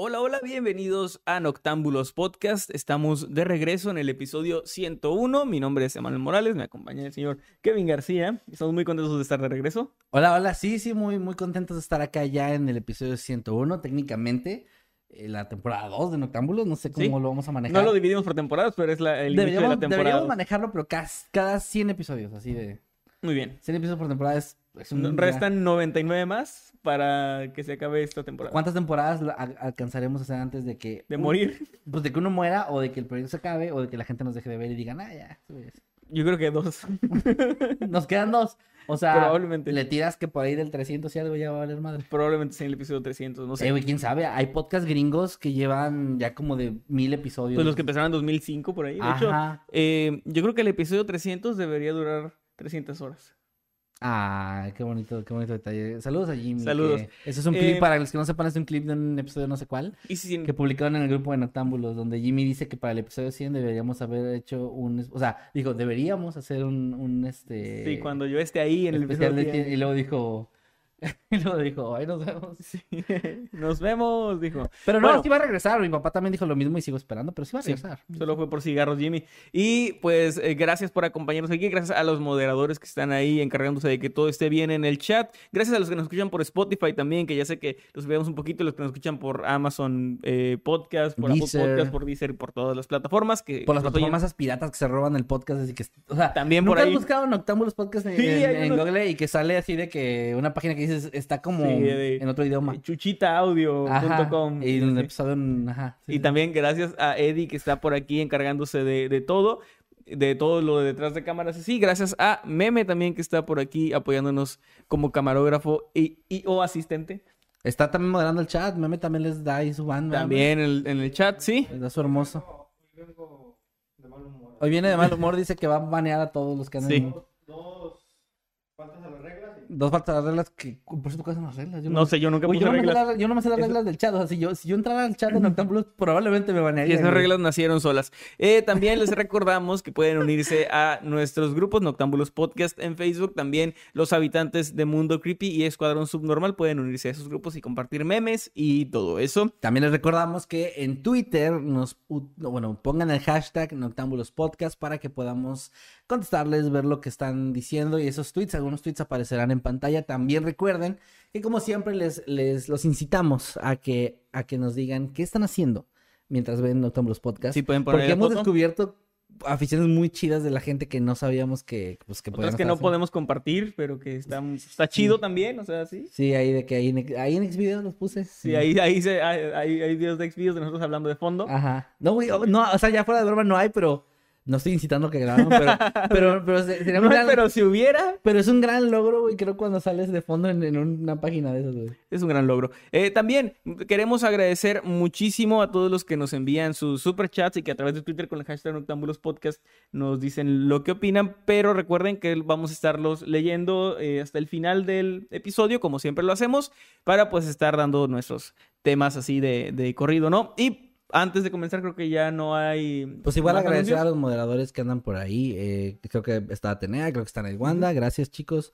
Hola, hola, bienvenidos a Noctámbulos Podcast. Estamos de regreso en el episodio 101. Mi nombre es Emanuel Morales, me acompaña el señor Kevin García. Estamos muy contentos de estar de regreso. Hola, hola, sí, sí, muy, muy contentos de estar acá ya en el episodio 101. Técnicamente, eh, la temporada 2 de Noctámbulos, no sé cómo Sí. lo vamos a manejar. No lo dividimos por temporadas, pero es la, el inicio de deberíamos, la temporada. deberíamos manejarlo, pero cada, cada 100 episodios, así de... Muy bien. 100 episodios por temporada es, es un... Restan 99 más para que se acabe esta temporada. ¿Cuántas temporadas alcanzaremos a hacer antes de que... De morir. Pues de que uno muera o de que el proyecto se acabe o de que la gente nos deje de ver y digan, ah, ya. pues". Yo creo que dos. Nos quedan dos. O sea, Probablemente. le tiras que por ahí del 300 y algo ya va a valer madre. Probablemente sea en el episodio 300, no sé. Eh, güey, quién sabe. Hay podcast gringos que llevan ya como de mil episodios. pues los que empezaron en 2005 por ahí. De hecho, eh, yo creo que el episodio 300 debería durar 300 horas. Ah, qué bonito, qué bonito detalle. Saludos a Jimmy. Saludos. Ese es un Eh, clip, para los que no sepan, es un clip de un episodio no sé cuál, Y si, que publicaron en el grupo de Noctámbulos, donde Jimmy dice que para el episodio 100 deberíamos haber hecho un... O sea, dijo, deberíamos hacer un, un este... sí, cuando yo esté ahí en el especial episodio de 100. cien, Y luego dijo... y luego dijo, ay, nos vemos. Sí. Nos vemos, dijo. Pero no, Bueno. sí va a regresar. Mi papá también dijo lo mismo y sigo esperando, pero sí va a Sí, regresar. Solo fue por cigarros, Jimmy. Y pues eh, gracias por acompañarnos aquí. Gracias a los moderadores que están ahí encargándose de que todo esté bien en el chat. Gracias a los que nos escuchan por Spotify también, que ya sé que los veamos un poquito. Los que nos escuchan por Amazon eh, Podcast, por Deezer. Apple Podcast, por Deezer, por todas las plataformas. Que Por las plataformas esas piratas que se roban el podcast, así que... O sea, También por ¿nunca ahí. has buscado Podcast en, Sí, en- hay en unos- Google y que sale así de que una página que dices está como Sí, de- en otro idioma? Chuchitaaudio.com. Y un Sí. episodio en... Ajá. sí, Y sí. también gracias a Eddie que está por aquí encargándose de, de todo, de todo lo de detrás de cámaras. Y sí, gracias a Meme también que está por aquí apoyándonos como camarógrafo y, y- o asistente. Está también moderando el chat. Meme también les da ahí su banda. También en el, en el chat, sí. Les da su hermoso. Hoy viene de mal humor. Dice que va a banear a todos los que andan... Sí. Dos faltas a las reglas que... Por cierto, ¿cuáles son las reglas? Yo No sé, yo nunca puse yo, no me sé reglas. las- yo no me sé las Eso- reglas del chat. O sea, si yo, si yo entrara al chat de Noctámbulos, probablemente me Y banearían. esas reglas nacieron solas. Eh, también les recordamos que pueden unirse a nuestros grupos Noctámbulos Podcast en Facebook. También los habitantes de Mundo Creepy y Escuadrón Subnormal pueden unirse a esos grupos y compartir memes y todo eso. También les recordamos que en Twitter nos, bueno, pongan el hashtag Noctámbulos Podcast para que podamos contestarles, ver lo que están diciendo y esos tweets, algunos tweets aparecerán en pantalla. También recuerden que como siempre les, les los incitamos a que, a que nos digan qué están haciendo mientras ven Noctámbulos Podcast. Sí, pueden poner porque hemos foto. descubierto aficiones muy chidas de la gente que no sabíamos que, pues, que Otras que no haciendo. podemos compartir, pero que está, está chido también, o sea, sí. Sí, ahí de que ahí en, ahí en Xvideos los puse. Sí, ahí, ahí se, hay, hay, videos de Xvideos de nosotros hablando de fondo. Ajá. No, güey, oh, no, o sea, ya fuera de broma no hay, pero no estoy incitando a que graben, pero, pero, pero se- sería No, gran- pero... pero si hubiera, es un gran logro, güey, creo cuando sales de fondo en, en una página de esas, güey. es un gran logro. Eh, también queremos agradecer muchísimo a todos los que nos envían sus superchats y que a través de Twitter con el hashtag Noctámbulos Podcast nos dicen lo que opinan, pero recuerden que vamos a estarlos leyendo eh, hasta el final del episodio, como siempre lo hacemos, para pues estar dando nuestros temas así de, de corrido, ¿no? Y antes de comenzar creo que ya no hay... Pues igual agradecer a los moderadores que andan por ahí. eh, creo que está Atenea, creo que está Wanda. Gracias, chicos.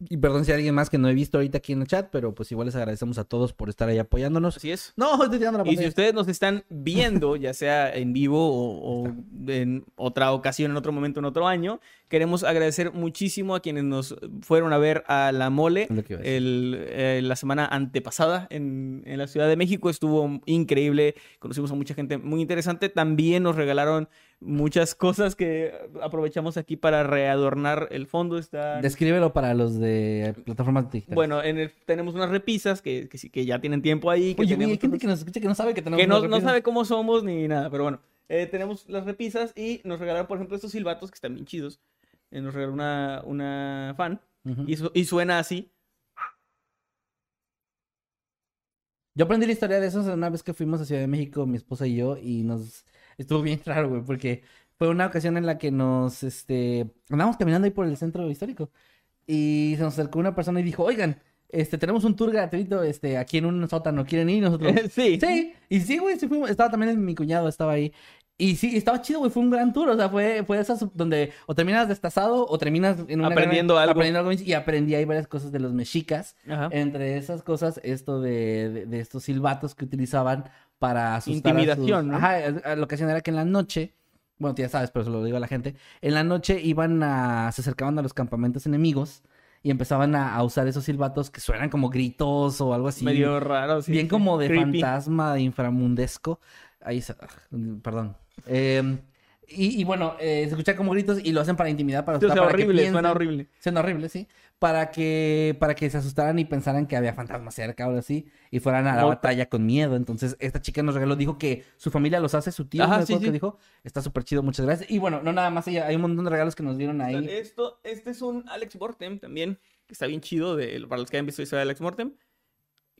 Y perdón si hay alguien más que no he visto ahorita aquí en el chat, pero pues igual les agradecemos a todos por estar ahí apoyándonos. Así es. No, estoy tirando la Y si pantalla. ustedes nos están viendo, ya sea en vivo o, o en otra ocasión, en otro momento, en otro año, queremos agradecer muchísimo a quienes nos fueron a ver a La Mole a el, eh, la semana antepasada en, en la Ciudad de México. Estuvo increíble, conocimos a mucha gente muy interesante. También nos regalaron muchas cosas que aprovechamos aquí para readornar el fondo. Está... Descríbelo para los de plataformas digitales. Bueno, en el- tenemos unas repisas que, que, ya tienen tiempo ahí. Que Oye, güey, teníamos hay gente que nos escucha que no sabe que tenemos que no, no sabe cómo somos ni nada, pero bueno. eh, tenemos las repisas y nos regalaron, por ejemplo, estos silbatos que están bien chidos. Eh, nos regaló una, una fan Ujú. y, su- y suena así. Yo aprendí la historia de esos una vez que fuimos a Ciudad de México, mi esposa y yo, y nos estuvo bien raro, güey, porque fue una ocasión en la que nos, este, andábamos caminando ahí por el centro histórico y se nos acercó una persona y dijo, oigan, este, tenemos un tour gratuito, este, aquí en un sótano, ¿quieren ir? Nosotros, sí. sí, y sí, güey, sí fuimos, estaba también mi cuñado, estaba ahí. Y sí, estaba chido, güey, fue un gran tour, o sea, fue, fue esas donde o terminas destazado o terminas en una Aprendiendo gran- algo. aprendiendo algo y aprendí ahí varias cosas de los mexicas. Ajá. Entre esas cosas, esto de, de, de estos silbatos que utilizaban para asustar a sus- Intimidación, ¿no? Ajá, eh, la ocasión era que en la noche, bueno, ya sabes, pero se lo digo a la gente, en la noche iban a, se acercaban a los campamentos enemigos y empezaban a, a usar esos silbatos que suenan como gritos o algo así. Medio raro. sí, bien sí. como de Creepy. fantasma, de inframundesco. Ahí, se- ah, perdón. Eh, y, y bueno, eh, se escuchan como gritos y lo hacen para intimidar, para Sí, o asustar, sea, para que horrible, suena piensen- horrible. Suena horrible, sí. Para que, para que se asustaran y pensaran que había fantasmas cerca o algo así. Y fueran a la No. batalla con miedo. Entonces, esta chica nos regaló, dijo que su familia los hace, su tío, Ajá, me sí, acuerdo que sí. dijo. Está súper chido, muchas gracias. Y bueno, no nada más ella, hay un montón de regalos que nos dieron ahí. Esto, este es un Alex Mortem también, que está bien chido de, para los que hayan visto historia de Alex Mortem.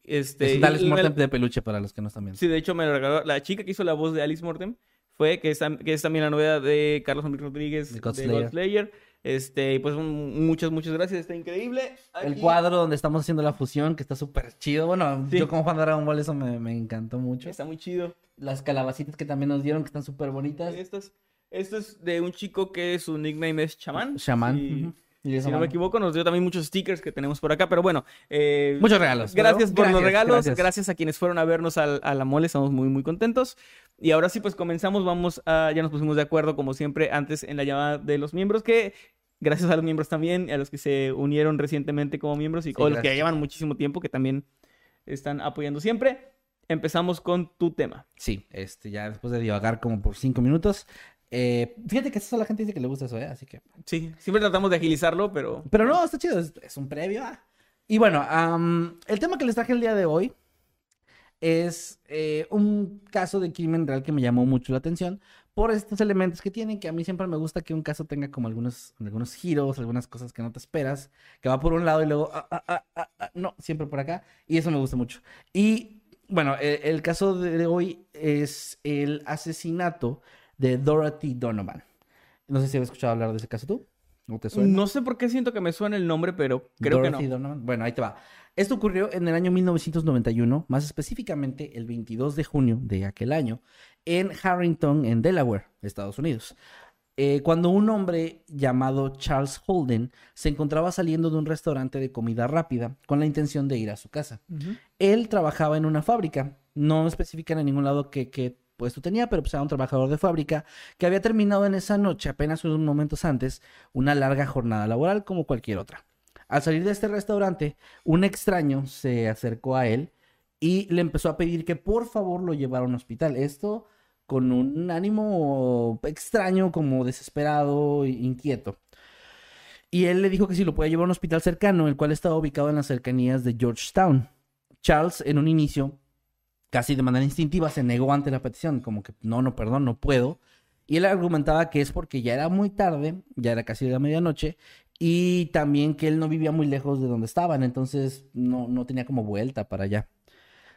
Este, Es un Alex me- Mortem de peluche para los que no están viendo. Sí, de hecho me lo regaló la chica que hizo la voz de Alex Mortem. Fue que es, que es también la novia de Carlos Enrique Rodríguez De Godslayer. Este, y pues un- muchas, muchas gracias. Está increíble. El cuadro donde estamos haciendo la fusión, que está súper chido. Bueno, Sí. yo como fan de Dragon Ball, eso me, me encantó mucho. Está muy chido. Las calabacitas que también nos dieron, que están súper bonitas. Esto es, esto es de un chico que su nickname es Chamán. Ujú. Y si no me equivoco, nos dio también muchos stickers que tenemos por acá. Pero bueno, eh, Muchos regalos. Gracias pero por los gracias, regalos, gracias. gracias. a quienes fueron a vernos al- a la mole, estamos muy muy contentos. Y ahora sí, pues comenzamos, vamos a, ya nos pusimos de acuerdo como siempre antes en la llamada de los miembros, que gracias a los miembros también, a los que se unieron recientemente como miembros y Sí, o los que llevan muchísimo tiempo, que también están apoyando siempre. Empezamos con tu tema. Sí, este, ya después de divagar como por cinco minutos. Eh, fíjate que eso la gente dice que le gusta eso, ¿eh? Así que. Sí, siempre tratamos de agilizarlo, pero Pero no, está chido, es, es un previo. ah. Y bueno, am, el tema que les traje el día de hoy es eh, un caso de crimen real que me llamó mucho la atención por estos elementos que tiene, que a mí siempre me gusta que un caso tenga como algunos, algunos giros, algunas cosas que no te esperas, que va por un lado y luego, ah, ah, ah, ah, ah, no, siempre por acá, y eso me gusta mucho. Y bueno, eh, el caso de hoy es el asesinato de Dorothy Donovan. No sé si habías escuchado hablar de ese caso tú. ¿No te suena? no sé por qué siento que me suena el nombre, pero creo Dorothy que no. Donovan. Bueno, ahí te va. Esto ocurrió en el año 1991, más específicamente el 22 de junio de aquel año, en Harrington, en Delaware, Estados Unidos. Eh, cuando un hombre llamado Charles Holden se encontraba saliendo de un restaurante de comida rápida con la intención de ir a su casa. Él trabajaba en una fábrica, no especifican en ningún lado qué, qué puesto tenía, pero pues era un trabajador de fábrica que había terminado en esa noche, apenas unos momentos antes, una larga jornada laboral como cualquier otra. Al salir de este restaurante, un extraño se acercó a él y le empezó a pedir que por favor lo llevara a un hospital. Esto con un ánimo extraño, como desesperado e inquieto. Y él le dijo que si lo podía llevar a un hospital cercano, el cual estaba ubicado en las cercanías de Georgetown. Charles, en un inicio, casi de manera instintiva, se negó ante la petición, como que no, no, perdón, no puedo. Y él argumentaba que es porque ya era muy tarde, ya era casi de la medianoche, y también que él no vivía muy lejos de donde estaban, entonces no, no tenía como vuelta para allá.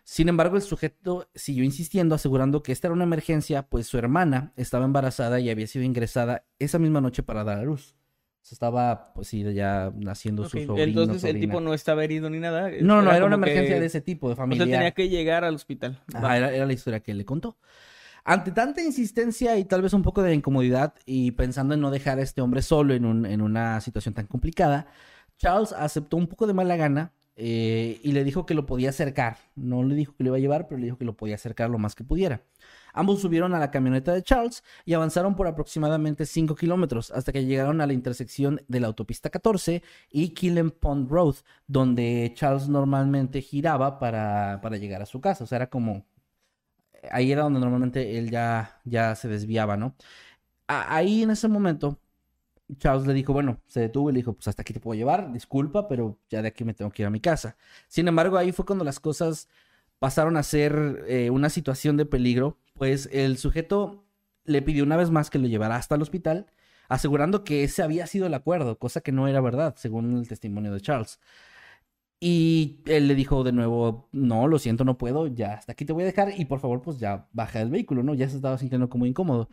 Sin embargo, el sujeto siguió insistiendo, asegurando que esta era una emergencia, pues su hermana estaba embarazada y había sido ingresada esa misma noche para dar a luz. O sea, estaba, pues sí, ya naciendo su sobrino. Entonces el tipo no estaba herido ni nada. No, no, no, era una que- emergencia de ese tipo, de O sea, familia. tenía que llegar al hospital. Ajá, era, era la historia que le contó. Ante tanta insistencia y tal vez un poco de incomodidad y pensando en no dejar a este hombre solo en, un- en una situación tan complicada, Charles aceptó un poco de mala gana eh, y le dijo que lo podía acercar. No le dijo que lo iba a llevar, pero le dijo que lo podía acercar lo más que pudiera. Ambos subieron a la camioneta de Charles y avanzaron por aproximadamente 5 kilómetros hasta que llegaron a la intersección de la autopista 14 y Killen Pond Road, donde Charles normalmente giraba para, para llegar a su casa. O sea, era como... Ahí era donde normalmente él ya, ya se desviaba, ¿no? ahí en ese momento Charles le dijo, bueno, se detuvo y le dijo, pues hasta aquí te puedo llevar, disculpa, pero ya de aquí me tengo que ir a mi casa. Sin embargo, ahí fue cuando las cosas pasaron a ser eh, una situación de peligro, pues el sujeto le pidió una vez más que lo llevara hasta el hospital, asegurando que ese había sido el acuerdo, cosa que no era verdad, según el testimonio de Charles. Y él le dijo de nuevo, no, lo siento, no puedo, ya hasta aquí te voy a dejar y por favor, pues ya baja del vehículo, ¿no? Ya se estaba sintiendo como incómodo.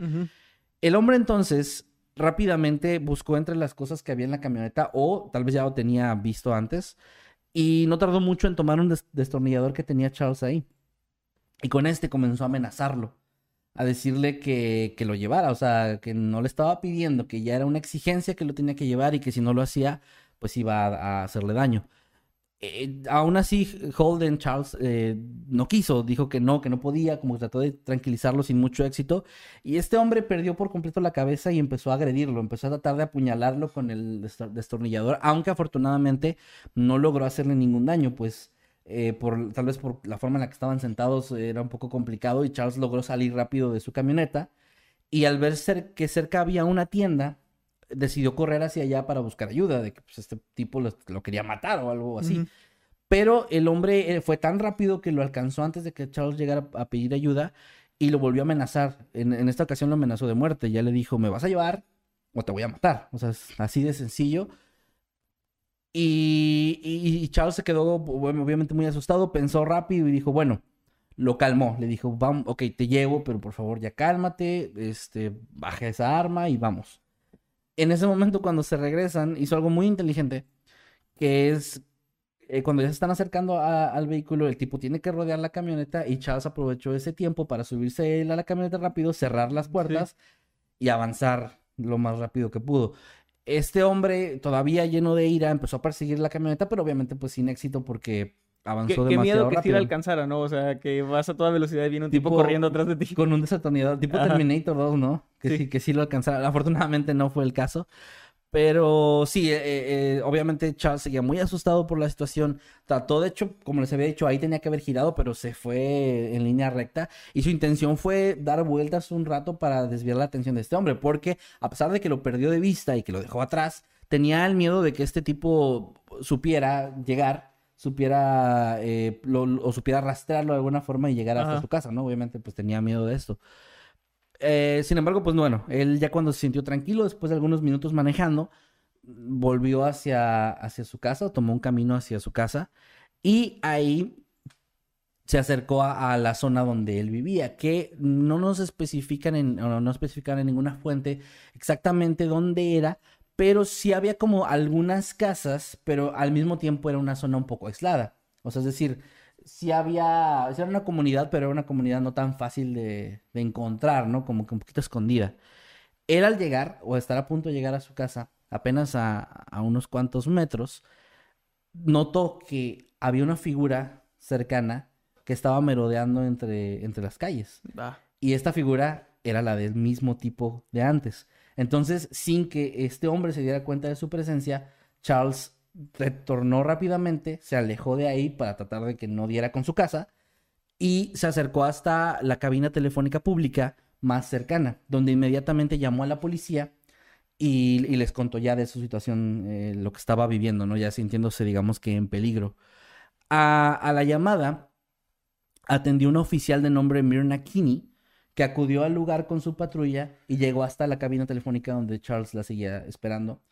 El hombre entonces rápidamente buscó entre las cosas que había en la camioneta o tal vez ya lo tenía visto antes y no tardó mucho en tomar un destornillador que tenía Charles ahí. Y con este comenzó a amenazarlo, a decirle que, que lo llevara, o sea, que no le estaba pidiendo, que ya era una exigencia que lo tenía que llevar y que si no lo hacía, pues iba a hacerle daño. Eh, aún así, Holden Charles eh, no quiso, dijo que no, que no podía, como que trató de tranquilizarlo sin mucho éxito. Y este hombre perdió por completo la cabeza y empezó a agredirlo, empezó a tratar de apuñalarlo con el destornillador, aunque afortunadamente no logró hacerle ningún daño, pues eh, por, tal vez por la forma en la que estaban sentados era un poco complicado y Charles logró salir rápido de su camioneta. Y al ver que cerca había una tienda, decidió correr hacia allá para buscar ayuda, de que pues, este tipo lo, quería matar o algo así. Pero el hombre eh, fue tan rápido que lo alcanzó antes de que Charles llegara a pedir ayuda y lo volvió a amenazar. En, esta ocasión lo amenazó de muerte. Ya le dijo, me vas a llevar o te voy a matar. O sea, es así de sencillo. Y, y, Charles se quedó, obviamente muy asustado, pensó rápido y dijo, bueno, lo calmó. Le dijo, vamos, ok, te llevo, pero por favor ya cálmate, este, baja esa arma y vamos en ese momento cuando se regresan, hizo algo muy inteligente, que es eh, cuando ya se están acercando al vehículo, el tipo tiene que rodear la camioneta y Charles aprovechó ese tiempo para subirse él a la camioneta rápido, cerrar las puertas y avanzar lo más rápido que pudo. Este hombre, todavía lleno de ira, empezó a perseguir la camioneta, pero obviamente pues sin éxito porque avanzó ¿Qué, demasiado qué miedo que sí la alcanzara, ¿no? O sea, que vas a toda velocidad y viene un tipo, corriendo atrás de ti. Con un desatornillador, tipo Terminator 2, ¿no? Que sí. que sí lo alcanzara. Afortunadamente no fue el caso. Pero sí, eh, eh, eh, obviamente Charles seguía muy asustado por la situación. Trató, de hecho, como les había dicho, ahí tenía que haber girado, pero se fue en línea recta. Y su intención fue dar vueltas un rato para desviar la atención de este hombre. Porque a pesar de que lo perdió de vista y que lo dejó atrás, tenía el miedo de que este tipo supiera llegar supiera eh, o supiera rastrearlo de alguna forma y llegar hasta su casa, ¿no? Obviamente, pues tenía miedo de esto. Eh, sin embargo, pues bueno, él ya cuando se sintió tranquilo, después de algunos minutos manejando, volvió hacia, hacia su casa, tomó un camino hacia su casa y ahí se acercó a, la zona donde él vivía, que no nos especifican en, no, especifican en ninguna fuente exactamente dónde era, pero sí había como algunas casas, pero al mismo tiempo era una zona un poco aislada. O sea, es decir, sí había, era una comunidad, pero era una comunidad no tan fácil de, encontrar, ¿no? Como que un poquito escondida. Él al llegar, o estar a punto de llegar a su casa, apenas a, unos cuantos metros, notó que había una figura cercana que estaba merodeando entre, entre las calles. Y esta figura era la del mismo tipo de antes. Entonces, sin que este hombre se diera cuenta de su presencia, Charles retornó rápidamente, se alejó de ahí para tratar de que no diera con su casa y se acercó hasta la cabina telefónica pública más cercana, donde inmediatamente llamó a la policía y, les contó ya de su situación, eh, lo que estaba viviendo, ¿no? Ya sintiéndose, digamos que en peligro. A, la llamada atendió un oficial de nombre Mirna Kinney, que acudió al lugar con su patrulla y llegó hasta la cabina telefónica donde Charles la seguía esperando.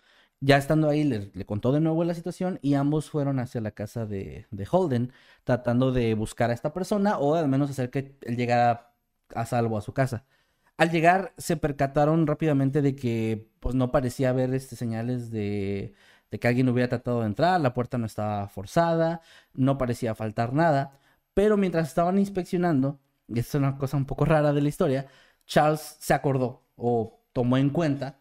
Ya estando ahí, le, contó de nuevo la situación y ambos fueron hacia la casa de, Holden, tratando de buscar a esta persona o al menos hacer que él llegara a salvo a su casa. Al llegar, se percataron rápidamente de que pues, no parecía haber este, señales de, de que alguien hubiera tratado de entrar, la puerta no estaba forzada, no parecía faltar nada, pero mientras estaban inspeccionando, y es una cosa un poco rara de la historia, Charles se acordó o tomó en cuenta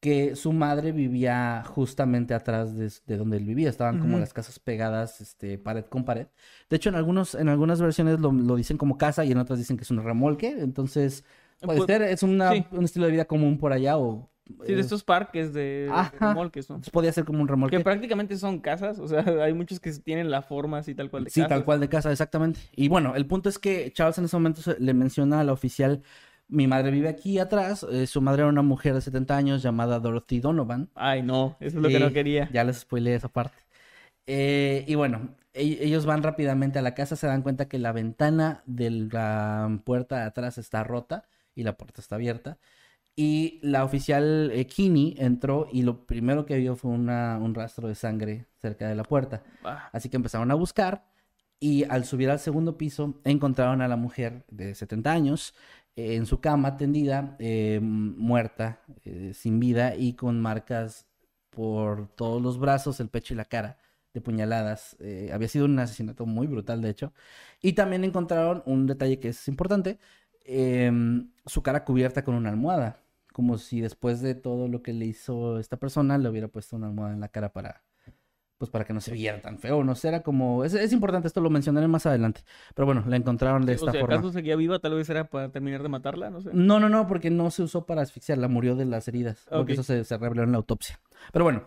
que su madre vivía justamente atrás de, de donde él vivía. Estaban como las casas pegadas, este, pared con pared. De hecho, en algunos, en algunas versiones lo, lo dicen como casa y en otras dicen que es un remolque. Entonces, puede Pues, ser, es una, sí. un estilo de vida común por allá o... Sí, de estos parques de, remolques, ¿no? podía ser como un remolque. Que prácticamente son casas, o sea, hay muchos que tienen la forma así tal cual de Sí, casas. tal cual de casa, exactamente. Y bueno, el punto es que Charles en ese momento le menciona a la oficial, mi madre vive aquí atrás, eh, su madre era una mujer de 70 años llamada Dorothy Donovan. Ay, no, eso es lo que Y no quería. Ya les spoileé esa parte. Eh, y bueno, e- ellos van rápidamente a la casa, se dan cuenta que la ventana de la puerta de atrás está rota y la puerta está abierta. Y la oficial eh, Kinney entró y lo primero que vio fue una- un rastro de sangre cerca de la puerta. Ah, Así que empezaron a buscar y al subir al segundo piso encontraron a la mujer de 70 años eh, en su cama tendida, eh, muerta, eh, sin vida y con marcas por todos los brazos, el pecho y la cara de puñaladas. Eh, había sido un asesinato muy brutal, de hecho. Y también encontraron un detalle que es importante, em, su cara cubierta con una almohada, como si después de todo lo que le hizo esta persona le hubiera puesto una almohada en la cara para pues para que no se viera tan feo, no sé, era como, es, es importante, esto lo mencionaré más adelante, pero bueno, la encontraron de o esta sea, forma. ¿acaso seguía viva? Tal vez era para terminar de matarla, no sé. No, no, no, porque no se usó para asfixiarla, murió de las heridas, porque Ok. eso se, se reveló en la autopsia. Pero bueno,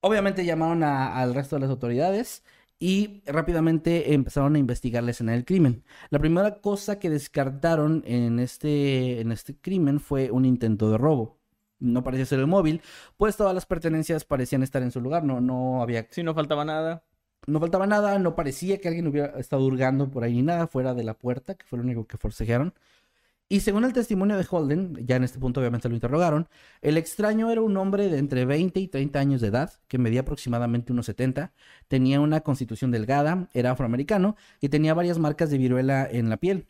obviamente llamaron a- al resto de las autoridades y rápidamente empezaron a investigar la escena del crimen. La primera cosa que descartaron en este, en este crimen fue un intento de robo. No parecía ser el móvil, pues todas las pertenencias parecían estar en su lugar, no, no había Si no faltaba nada. no faltaba nada, no parecía que alguien hubiera estado hurgando por ahí ni nada fuera de la puerta, que fue lo único que forcejearon. Y según el testimonio de Holden, ya en este punto obviamente lo interrogaron, el extraño era un hombre de entre 20 y 30 años de edad, que medía aproximadamente unos 70, tenía una constitución delgada, era afroamericano y tenía varias marcas de viruela en la piel.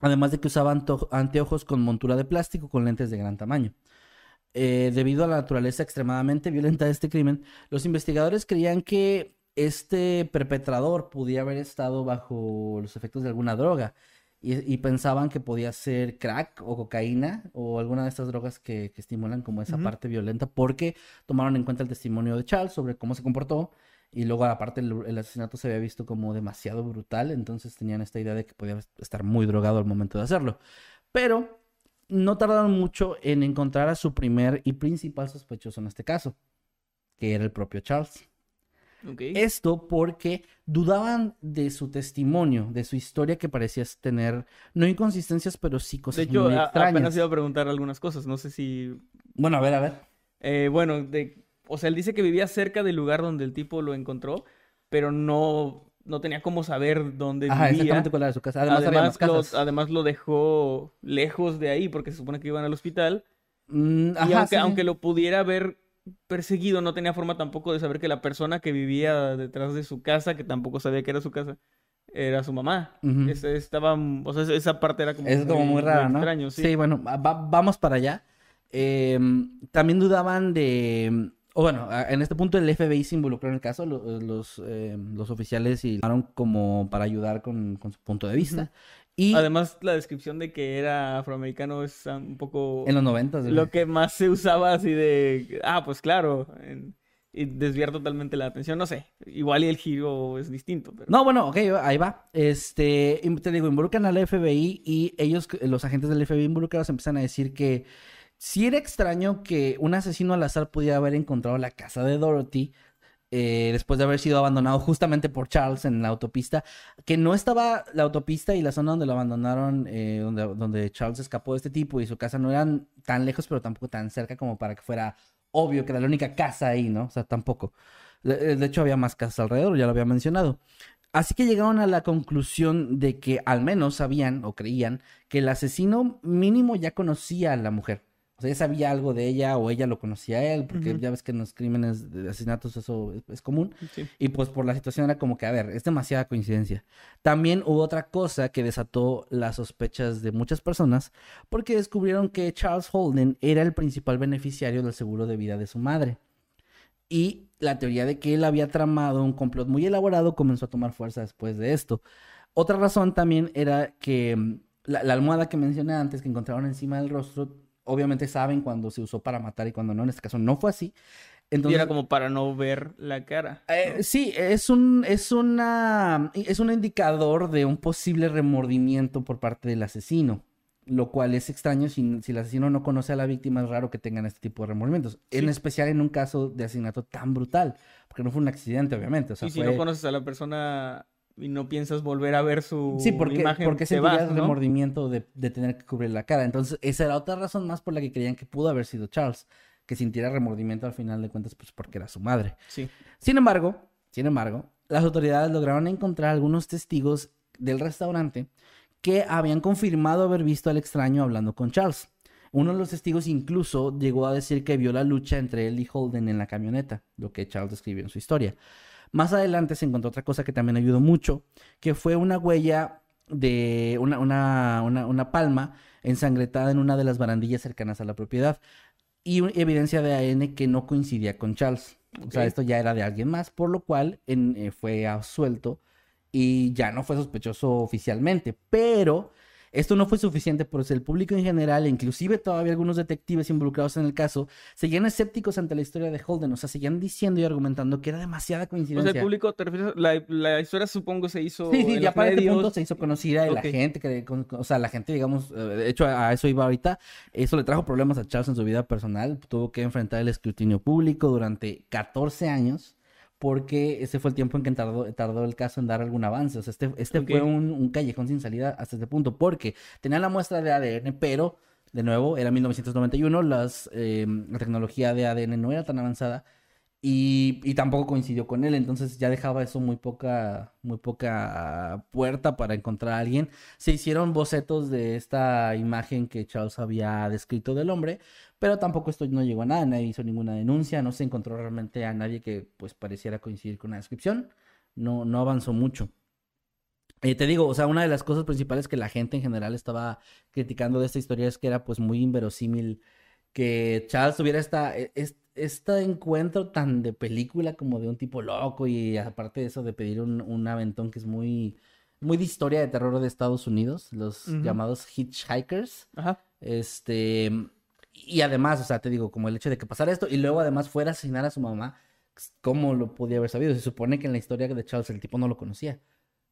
Además de que usaba anteojos con montura de plástico con lentes de gran tamaño. Eh, debido a la naturaleza extremadamente violenta de este crimen, los investigadores creían que este perpetrador podía haber estado bajo los efectos de alguna droga y, y pensaban que podía ser crack o cocaína o alguna de estas drogas que, que estimulan como esa parte violenta porque tomaron en cuenta el testimonio de Charles sobre cómo se comportó y luego aparte el, el asesinato se había visto como demasiado brutal, entonces tenían esta idea de que podía estar muy drogado al momento de hacerlo. Pero no tardaron mucho en encontrar a su primer y principal sospechoso en este caso, que era el propio Charles. Esto porque dudaban de su testimonio, de su historia que parecía tener, no inconsistencias, pero sí De cosas hecho, muy a- extrañas. apenas iba a preguntar algunas cosas. No sé si. Bueno, a ver, a ver. eh, bueno, de... o sea, él dice que vivía cerca del lugar donde el tipo lo encontró, pero no, no tenía cómo saber dónde Ajá, vivía. exactamente cuál era su casa. Además, había más Además, lo, casas. además lo dejó lejos de ahí porque se supone que iban al hospital. Mm, y ajá, aunque, sí, aunque lo pudiera haber perseguido, no tenía forma tampoco de saber que la persona que vivía detrás de su casa, que tampoco sabía que era su casa, era su mamá. Estaba, o sea, esa parte era como Es como muy rara, ¿no? extraño, sí. bueno, va- vamos para allá. Eh, también dudaban de... O bueno, en este punto el FBI se involucró en el caso, lo- los, eh, los oficiales y llamaron como para ayudar con, con su punto de vista. Y Además, la descripción de que era afroamericano es ah, un poco en los noventas. lo que más se usaba así de, ah, pues claro, en- y desviar totalmente la atención, no sé, igual y el giro es distinto, pero... No, bueno, ok, ahí va. Este, te digo, involucran al FBI y ellos, los agentes del FBI involucrados empiezan a decir que si era extraño que un asesino al azar pudiera haber encontrado la casa de Dorothy eh, después de haber sido abandonado justamente por Charles en la autopista, que no estaba la autopista y la zona donde lo abandonaron, eh, donde, Charles escapó de este tipo y su casa no eran tan lejos, pero tampoco tan cerca como para que fuera obvio que era la única casa ahí, ¿no? O sea, tampoco. De hecho, había más casas alrededor, ya lo había mencionado. Así que llegaron a la conclusión de que al menos sabían o creían que el asesino mínimo ya conocía a la mujer. O sea, ya sabía algo de ella o ella lo conocía a él, porque ya ves que en los crímenes de asesinatos eso es, es común. Sí. Y pues por la situación era como que, a ver, es demasiada coincidencia. También hubo otra cosa que desató las sospechas de muchas personas, porque descubrieron que Charles Holden era el principal beneficiario del seguro de vida de su madre. Y la teoría de que él había tramado un complot muy elaborado comenzó a tomar fuerza después de esto. Otra razón también era que mm, la, la almohada que mencioné antes, que encontraron encima del rostro, obviamente saben cuando se usó para matar y cuando no. En este caso no fue así. y Entonces, era como para no ver la cara. eh, sí, es un, es una, es un indicador de un posible remordimiento por parte del asesino. Lo cual es extraño si, si el asesino no conoce a la víctima, es raro que tengan este tipo de remordimientos. En especial en un caso de asesinato tan brutal. Porque no fue un accidente, obviamente. O sea, y si fue- no conoces a la persona y no piensas volver a ver su Sí, porque, imagen, porque sentirías vas, ¿no? remordimiento de, de tener que cubrir la cara. Entonces, esa era otra razón más por la que creían que pudo haber sido Charles. Que sintiera remordimiento al final de cuentas, pues porque era su madre. Sí. Sin embargo, sin embargo, las autoridades lograron encontrar algunos testigos del restaurante que habían confirmado haber visto al extraño hablando con Charles. Uno de los testigos incluso llegó a decir que vio la lucha entre él y Holden en la camioneta, lo que Charles describió en su historia. Más adelante se encontró otra cosa que también ayudó mucho, que fue una huella de una, una, una, una palma ensangrentada en una de las barandillas cercanas a la propiedad y evidencia de ADN que no coincidía con Charles. O sea, esto ya era de alguien más, por lo cual en- eh, fue absuelto y ya no fue sospechoso oficialmente. Pero esto no fue suficiente porque el público en general, e inclusive todavía algunos detectives involucrados en el caso, seguían escépticos ante la historia de Holden. O sea, seguían diciendo y argumentando que era demasiada O sea, coincidencia. el público, ¿te refieres? La, la historia supongo se hizo Sí, sí, en ya para este medios. punto se hizo conocida y la gente, que, o sea, la gente, digamos, eh, de hecho a, a eso iba ahorita, eso le trajo problemas a Charles en su vida personal, tuvo que enfrentar el escrutinio público durante 14 años, porque ese fue el tiempo en que tardó, tardó el caso en dar algún avance, o sea, este, este Ok. fue un, un callejón sin salida hasta este punto, porque tenía la muestra de ADN, pero, de nuevo, era 1991, las, eh, la tecnología de ADN no era tan avanzada, y, y tampoco coincidió con él, entonces ya dejaba eso muy poca, muy poca puerta para encontrar a alguien. Se hicieron bocetos de esta imagen que Charles había descrito del hombre, pero tampoco esto no llegó a nada, nadie hizo ninguna denuncia, no se encontró realmente a nadie que pues pareciera coincidir con la descripción, no, no avanzó mucho. Eh, te digo, o sea, una de las cosas principales que la gente en general estaba criticando de esta historia es que era pues muy inverosímil que Charles tuviera esta, e- es- este encuentro tan de película como de un tipo loco y aparte de eso de pedir un, un aventón que es muy, muy de historia de terror de Estados Unidos, los llamados hitchhikers. Ajá. Este, y además, o sea, te digo, como el hecho de que pasara esto y luego además fuera a asesinar a su mamá, ¿cómo lo podía haber sabido? Se supone que en la historia de Charles el tipo no lo conocía.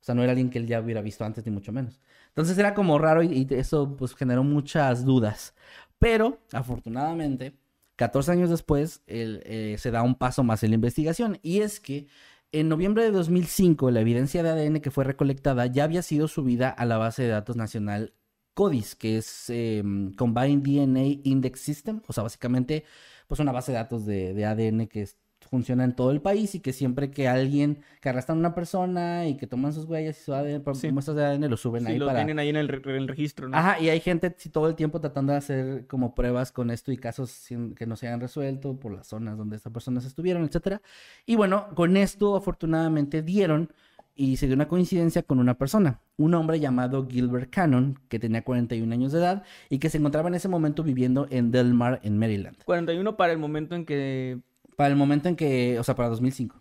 O sea, no era alguien que él ya hubiera visto antes, ni mucho menos. Entonces era como raro y, eso pues generó muchas dudas. Pero, afortunadamente, 14 años después, el, eh, se da un paso más en la investigación. Y es que en noviembre de 2005, la evidencia de ADN que fue recolectada ya había sido subida a la base de datos nacional CODIS, que es eh, Combined DNA Index System. O sea, básicamente, pues una base de datos de, de ADN que es- funciona en todo el país y que siempre que alguien, que arrastran a una persona y que toman sus huellas y su ADN, Sí. muestras de ADN, lo suben Sí, ahí lo para... tienen ahí en el, re- el registro, ¿no? Ajá, y hay gente sí, todo el tiempo tratando de hacer como pruebas con esto y casos sin- que no se hayan resuelto por las zonas donde estas personas estuvieron, etcétera. Y bueno, con esto afortunadamente dieron y se dio una coincidencia con una persona, un hombre llamado Gilbert Cannon, que tenía 41 años de edad y que se encontraba en ese momento viviendo en Del Mar, en Maryland. 41 para el momento en que... Para el momento en que, o sea, para 2005.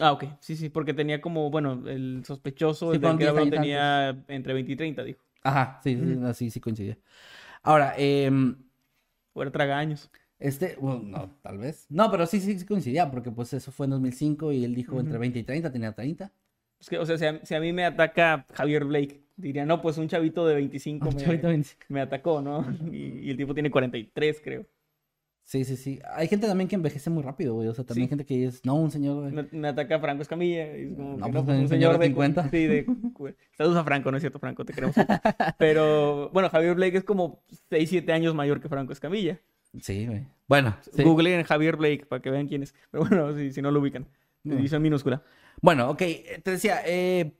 Ah, ok. Sí, sí, porque tenía como, bueno, el sospechoso, Sí, el que 10 habló, años tenía entre 20 y 30, dijo. Ajá, sí, sí, Ujú. así sí coincidía. Ahora, eh, O era tragaños. Este, bueno, no, tal vez. No, pero sí, sí, sí coincidía, porque pues eso fue en 2005 y él dijo entre Ujú. 20 y 30, tenía 30. Que, o sea, si a, si a mí me ataca Javier Blake, diría, no, pues un chavito de 25 Un me, chavito 25. me atacó, ¿no? Y, y el tipo tiene 43, creo. Sí, sí, sí. Hay gente también que envejece muy rápido, güey. O sea, también Sí. gente que es, no, un señor. Me, me ataca Franco Escamilla. Y es como No, que, pues, pues, un señor de 50. Sí, de... Saludos a Franco, no es cierto, Franco, te queremos. Pero, bueno, Javier Blake es como 6, 7 años mayor que Franco Escamilla. Sí, güey. Bueno, sí. Googleen Javier Blake para que vean quién es. Pero bueno, si, si no lo ubican. No. Dice en minúscula. Bueno, ok, te decía, eh,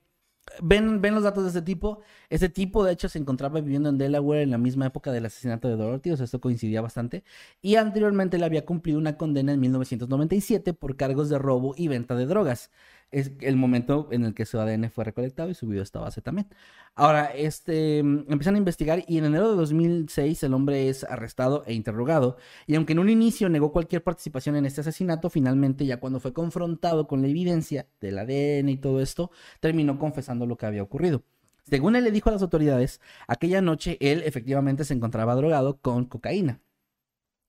ven, ven los datos de este tipo. Este tipo, de hecho, se encontraba viviendo en Delaware en la misma época del asesinato de Dorothy, o sea, esto coincidía bastante. Y anteriormente le había cumplido una condena en 1997 por cargos de robo y venta de drogas. Es el momento en el que su ADN fue recolectado y subido a esta base también. Ahora, este, mm, empiezan a investigar y en enero de 2006 el hombre es arrestado e interrogado. Y aunque en un inicio negó cualquier participación en este asesinato, finalmente ya cuando fue confrontado con la evidencia del ADN y todo esto, terminó confesando lo que había ocurrido. Según él le dijo a las autoridades, aquella noche él efectivamente se encontraba drogado con cocaína.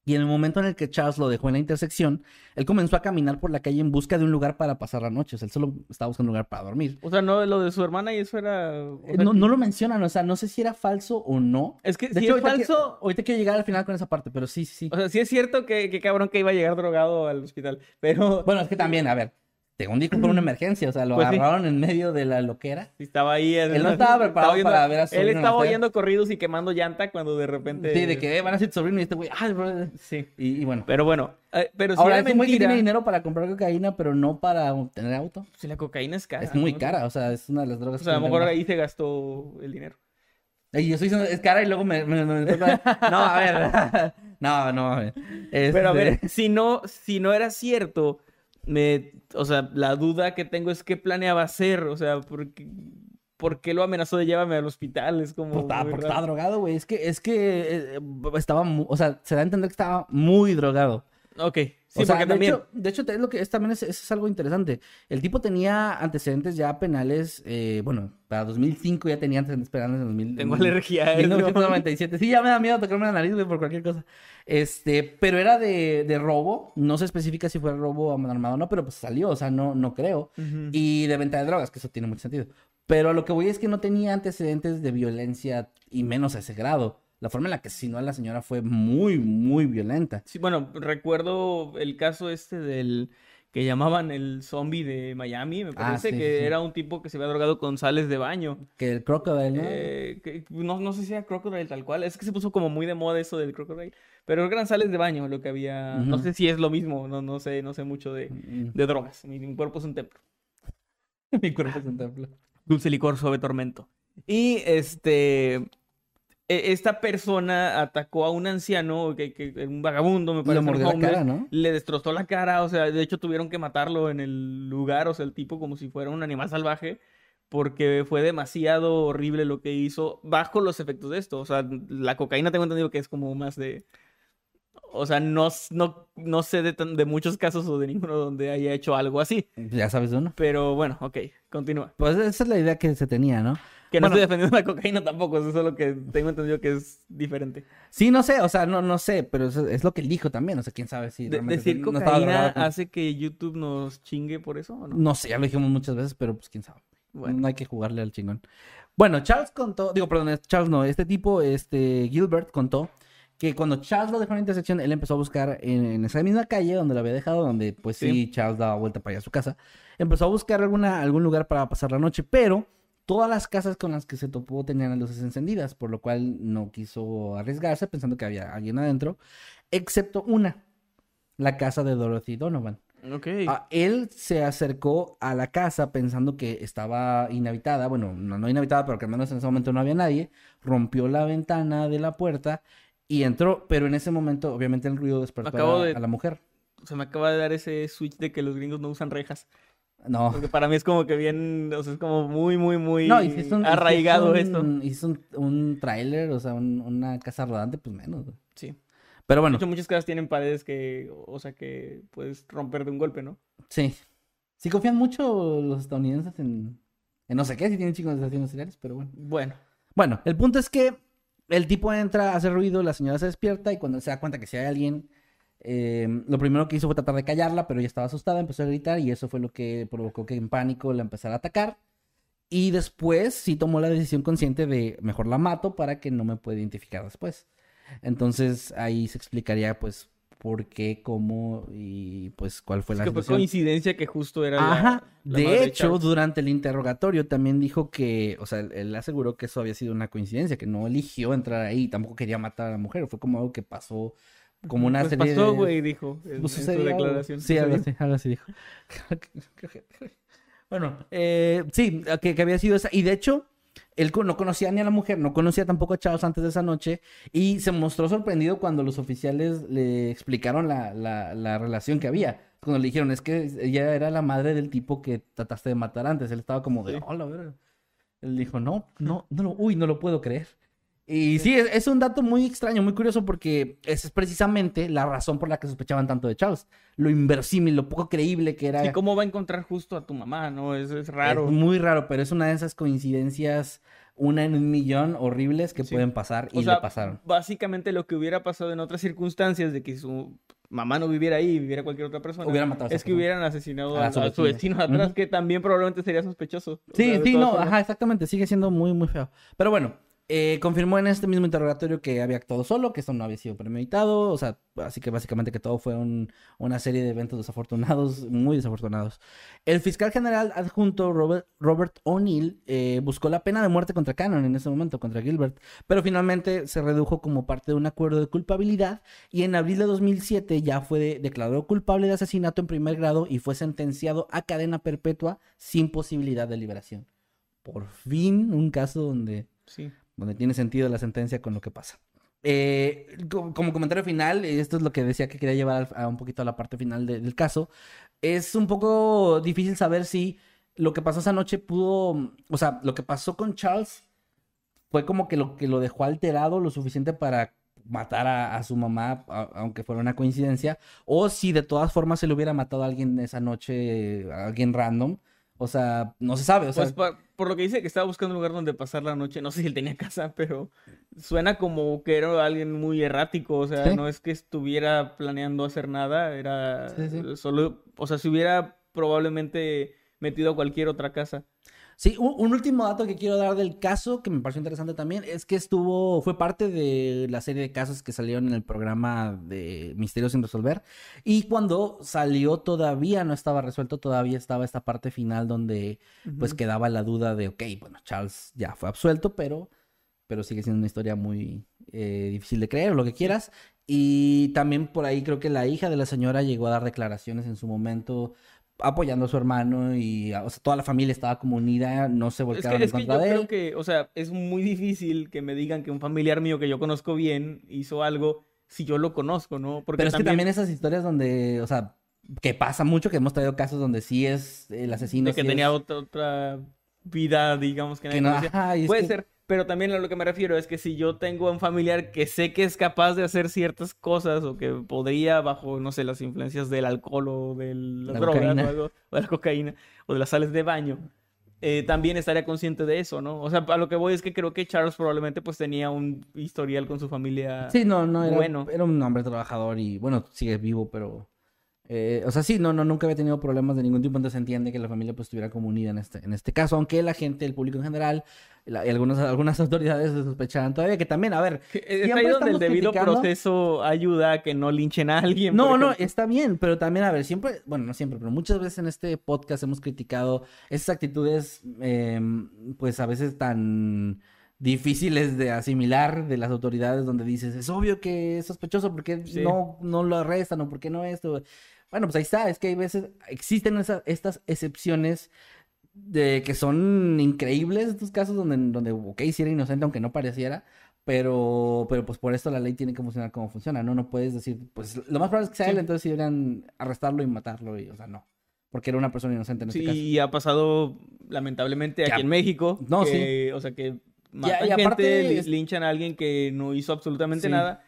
Y en el momento en el que Charles lo dejó en la intersección, él comenzó a caminar por la calle en busca de un lugar para pasar la noche. O sea, él solo estaba buscando un lugar para dormir. O sea, no lo de su hermana y eso era. o Eh, sea, no, no lo mencionan, o sea, no sé si era falso o no. Es que De si hecho, es ahorita falso. quiero- ahorita quiero llegar al final con esa parte, pero sí, sí, sí. O sea, sí es cierto que, que cabrón que iba a llegar drogado al hospital. Pero Bueno, es que también, a ver, según dijo, fue una emergencia, o sea, lo Pues sí. agarraron en medio de la loquera. si estaba ahí. Él no estaba preparado oyendo- para ver a su Él estaba oyendo corridos y quemando llanta cuando de repente. Sí, de que eh, van a ser sobrino y este güey, ay, bro. Sí. Y, y bueno. Pero bueno, eh, pero si Ahora, era es un mentira. tiene dinero para comprar cocaína, pero no para tener auto. Si la cocaína es cara. es muy ¿no? cara, o sea, es una de las drogas O sea, a lo mejor ahí se gastó el dinero. Y yo estoy diciendo, es cara y luego me... me- me- me- no, a ver. no, no, a ver. Pero a ver, Este, si no, si no era cierto, me, o sea, la duda que tengo es qué planeaba hacer, o sea, ¿por qué, por qué lo amenazó de llévame al hospital? Es como estaba, porque estaba drogado, güey. Es que, es que eh, estaba, mu- o sea, se da a entender que estaba muy drogado. Ok, sí, o sea, de también... hecho, de hecho, es lo que es también es, es algo interesante. El tipo tenía antecedentes ya penales, eh, bueno, para 2005 ya tenía antecedentes penales en 2000. Tengo en alergia a eso. 1997. Sí, ya me da miedo tocarme la nariz, güey, por cualquier cosa. Este, pero era de, de robo. No se especifica si fue robo armado o no, pero pues salió, o sea, no, no creo. Y de venta de drogas, que eso tiene mucho sentido. Pero a lo que voy es que no tenía antecedentes de violencia y menos a ese grado. La forma en la que asesinó a la señora fue muy, muy violenta. Sí, bueno, recuerdo el caso este del que llamaban el zombie de Miami, me Ah, parece sí, que sí, era un tipo que se había drogado con sales de baño. Que el crocodile, ¿no? Eh, que- no, no sé si era crocodile tal cual, es que se puso como muy de moda eso del crocodile, pero eran sales de baño lo que había, no sé si es lo mismo, no, no sé, no sé mucho de, Mm, de drogas, mi, mi cuerpo es un templo, Mi cuerpo es un templo. dulce licor suave tormento. Y este, esta persona atacó a un anciano, que, que un vagabundo, me Le parece, un mordió la cara, ¿no? le destrozó la cara, o sea, de hecho tuvieron que matarlo en el lugar, o sea, el tipo como si fuera un animal salvaje, porque fue demasiado horrible lo que hizo bajo los efectos de esto. O sea, la cocaína tengo entendido que es como más de... O sea, no, no, no sé de, tan- de muchos casos o de ninguno donde haya hecho algo así. Ya sabes uno. Pero bueno, ok, continúa. Pues esa es la idea que se tenía, ¿no? Que no Bueno. estoy defendiendo la cocaína tampoco, eso es lo que tengo entendido que es diferente. Sí, no sé, o sea, no, no sé, pero eso es lo que él dijo también, o sea, quién sabe si De- ¿Decir no cocaína con- hace que YouTube nos chingue por eso o no? No sé, ya lo dijimos muchas veces, pero pues quién sabe. Bueno. No hay que jugarle al chingón. Bueno, Charles contó, digo, perdón, es- Charles no, este tipo, este Gilbert contó que cuando Charles lo dejó en la intersección, él empezó a buscar en, en esa misma calle donde lo había dejado, donde pues sí, Sí. Charles daba vuelta para allá a su casa, empezó a buscar alguna, algún lugar para pasar la noche, pero todas las casas con las que se topó tenían las luces encendidas, por lo cual no quiso arriesgarse pensando que había alguien adentro, excepto una, la casa de Dorothy Donovan. Ok. Ah, él se acercó a la casa pensando que estaba inhabitada, bueno, no, no inhabitada, pero que al menos en ese momento no había nadie, rompió la ventana de la puerta y entró, pero en ese momento obviamente el ruido despertó a, de- a la mujer. Se me acaba de dar ese switch de que los gringos no usan rejas. No. Porque para mí es como que bien, o sea, es como muy, muy, muy No, y si es un, y si es arraigado un- esto. y si es un, un tráiler, o sea, un- una casa rodante, pues menos. güey. Sí. Pero De bueno, hecho, muchas casas tienen paredes que, o sea, que puedes romper de un golpe, ¿no? sí. Sí confían mucho los estadounidenses en, en no sé qué, si tienen chingos de asesinos seriales, pero bueno. Bueno. Bueno, el punto es que el tipo entra, hace ruido, la señora se despierta y cuando se da cuenta que si hay alguien, eh, lo primero que hizo fue tratar de callarla, pero ella estaba asustada, empezó a gritar y eso fue lo que provocó que en pánico la empezara a atacar. Y después sí tomó la decisión consciente de mejor la mato para que no me pueda identificar después. Entonces ahí se explicaría pues por qué, cómo y pues cuál fue Es la que fue coincidencia que justo era Ajá. la De hecho, durante el interrogatorio también dijo que, o sea, él aseguró que eso había sido una coincidencia, que no eligió entrar ahí, tampoco quería matar a la mujer, fue como algo que pasó, como una Pues serie pasó, de... güey, dijo en, Pues en su declaración. Sí, algo así, algo así dijo. bueno, eh, sí, que, que había sido esa. Y de hecho, él no conocía ni a la mujer, no conocía tampoco a Charles antes de esa noche. Y se mostró sorprendido cuando los oficiales le explicaron la, la, la relación que había. Cuando le dijeron, es que ella era la madre del tipo que trataste de matar antes. Él estaba como de, hola. Él dijo, no, no, no, uy, no lo puedo creer. Y sí, es, es un dato muy extraño, muy curioso, porque esa es precisamente la razón por la que sospechaban tanto de Charles. Lo inverosímil, lo poco creíble que era. ¿Y cómo va a encontrar justo a tu mamá, no? Eso es raro. Es muy raro, pero es una de esas coincidencias, una en un millón, horribles que Sí. pueden pasar y sea, le pasaron. Básicamente lo que hubiera pasado en otras circunstancias de que su mamá no viviera ahí y viviera cualquier otra persona. Hubieran matado a es que persona. hubieran asesinado A a, su a su vecina. vecino atrás, que también probablemente sería sospechoso. O Sí, sea, sí, no, formas. ajá, exactamente, sigue siendo muy, muy feo. Pero bueno, eh, confirmó en este mismo interrogatorio que había actuado solo, que esto no había sido premeditado, o sea, así que básicamente que todo fue un- una serie de eventos desafortunados, muy desafortunados. El fiscal general adjunto Robert, O'Neill eh, buscó la pena de muerte contra Cannon en ese momento, contra Gilbert, pero finalmente se redujo como parte de un acuerdo de culpabilidad y en abril de 2007 ya fue de- declarado culpable de asesinato en primer grado y fue sentenciado a cadena perpetua sin posibilidad de liberación. Por fin un caso donde Sí. Donde tiene sentido la sentencia con lo que pasa. Eh, co- como comentario final, esto es lo que decía que quería llevar a un poquito a la parte final de- del caso, es un poco difícil saber si lo que pasó esa noche pudo, o sea, lo que pasó con Charles fue como que lo que lo dejó alterado lo suficiente para matar a, su mamá, aunque fuera una coincidencia, o si de todas formas se le hubiera matado a alguien esa noche, a alguien random. O sea, no se sabe. O sea, Pues pa- por lo que dice que estaba buscando un lugar donde pasar la noche, no sé si él tenía casa, pero suena como que era alguien muy errático, o sea, Sí. no es que estuviera planeando hacer nada, era Sí, sí. solo, o sea, se hubiera probablemente metido a cualquier otra casa. Sí, un, un último dato que quiero dar del caso, que me pareció interesante también, es que estuvo, fue parte de la serie de casos que salieron en el programa de Misterios sin resolver. Y cuando salió todavía no estaba resuelto, todavía estaba esta parte final donde pues Ujú. quedaba la duda de, ok, bueno, Charles ya fue absuelto, pero, pero sigue siendo una historia muy eh, difícil de creer, o lo que quieras. Y también por ahí creo que la hija de la señora llegó a dar declaraciones en su momento apoyando a su hermano y o sea, toda la familia estaba como unida, no se Es volcaron que, en es que contra yo de creo él. que, o sea, es muy difícil que me digan que un familiar mío que yo conozco bien hizo algo si yo lo conozco, ¿no? Porque Pero es que también esas historias donde, o sea, que pasa mucho, que hemos traído casos donde sí es el asesino. de que sí tenía es- otra, otra vida, digamos, que que no, ajá, es Puede que- ser, pero también a lo que me refiero es que si yo tengo un familiar que sé que es capaz de hacer ciertas cosas o que podría bajo, no sé, las influencias del alcohol o de las La drogas cocaína. o, algo, o de la cocaína o de las sales de baño, eh, también estaría consciente de eso, ¿no? O sea, a lo que voy es que creo que Charles probablemente pues tenía un historial con su familia. Sí, no, no, era, bueno. era un hombre trabajador y bueno, sigue vivo, pero... eh, o sea, sí, no, no, nunca había tenido problemas de ningún tipo, entonces entiende que la familia pues estuviera como unida en este, en este caso, aunque la gente, el público en general, la- y algunas, algunas autoridades se sospechaban todavía que también, a ver, Es siempre ahí donde el debido proceso ayuda a que no linchen a alguien. No, no, está bien, pero también, a ver, siempre, bueno, no siempre, pero muchas veces en este podcast hemos criticado esas actitudes, em, pues a veces tan difíciles de asimilar de las autoridades donde dices, es obvio que es sospechoso, porque Sí. no, no lo arrestan o por qué no esto? Bueno, pues ahí está, es que hay veces, existen esas, estas excepciones de que son increíbles estos casos donde, donde ok, sí era inocente aunque no pareciera, pero, pero pues por esto la ley tiene que funcionar como funciona, ¿no? No puedes decir, pues lo más probable es que sea Sí. él, entonces sí deberían arrestarlo y matarlo, y, o sea, no, porque era una persona inocente en este caso. Sí, ha pasado lamentablemente Ya. aquí en México. No, que, O sea, que matan y aparte gente, es- linchan a alguien que no hizo absolutamente Sí. nada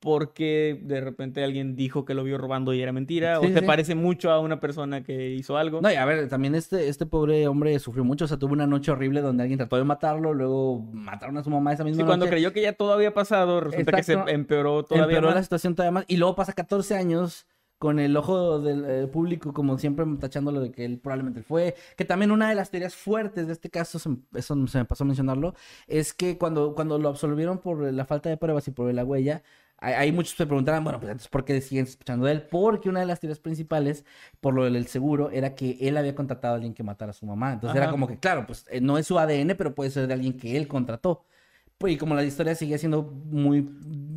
porque de repente alguien dijo que lo vio robando y era mentira, Sí, o se sí. parece mucho a una persona que hizo algo. No, y a ver, también este, este pobre hombre sufrió mucho, o sea, tuvo una noche horrible donde alguien trató de matarlo, luego mataron a su mamá esa misma Sí, cuando noche. creyó que ya todo había pasado, resulta que se empeoró todavía empeoró la situación todavía más. Y luego pasa 14 años con el ojo del eh, público, como siempre tachándolo de que él probablemente fue. Que también una de las teorías fuertes de este caso, se eso se me pasó a mencionarlo, es que cuando, cuando lo absolvieron por la falta de pruebas y por la huella, hay, hay muchos que se preguntaban, bueno, pues entonces, ¿por qué siguen sospechando de él? Porque una de las teorías principales, por lo del seguro, era que él había contratado a alguien que matara a su mamá. Entonces era como que, claro, pues eh, no es su ADN, pero puede ser de alguien que él contrató. Pues, y como la historia seguía siendo muy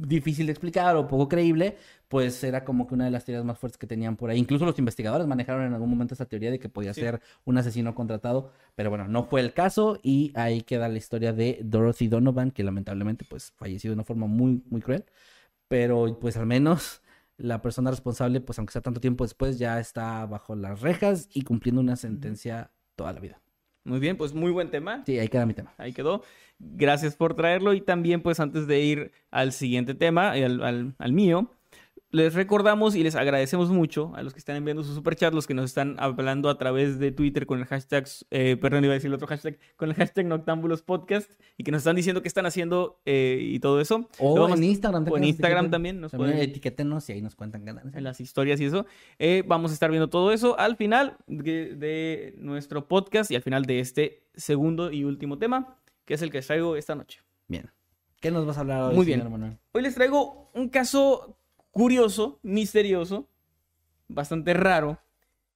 difícil de explicar o poco creíble, pues era como que una de las teorías más fuertes que tenían por ahí. Incluso los investigadores manejaron en algún momento esa teoría de que podía Sí. ser un asesino contratado, pero bueno, no fue el caso y ahí queda la historia de Dorothy Donovan, que lamentablemente pues falleció de una forma muy, muy cruel, pero pues al menos la persona responsable, pues aunque sea tanto tiempo después, ya está bajo las rejas y cumpliendo una sentencia toda la vida. Muy bien, pues muy buen tema. Sí, ahí queda mi tema. Ahí quedó. Gracias por traerlo. Y también, pues antes de ir al siguiente tema, al, al- al mío, les recordamos y les agradecemos mucho a los que están enviando sus superchats, los que nos están hablando a través de Twitter con el hashtag, eh, perdón, iba a decir el otro hashtag, con el hashtag Noctámbulos Podcast y que nos están diciendo qué están haciendo eh, y todo eso. O vamos- en Instagram. o en también Instagram también nos También pueden- etiquétenos y ahí nos cuentan ganas. en las historias y eso. Eh, vamos a estar viendo todo eso al final de, de nuestro podcast y al final de este segundo y último tema, que es el que les traigo esta noche. Bien. ¿Qué nos vas a hablar hoy, Muy bien. señor Manuel? Hoy les traigo un caso curioso, misterioso, bastante raro,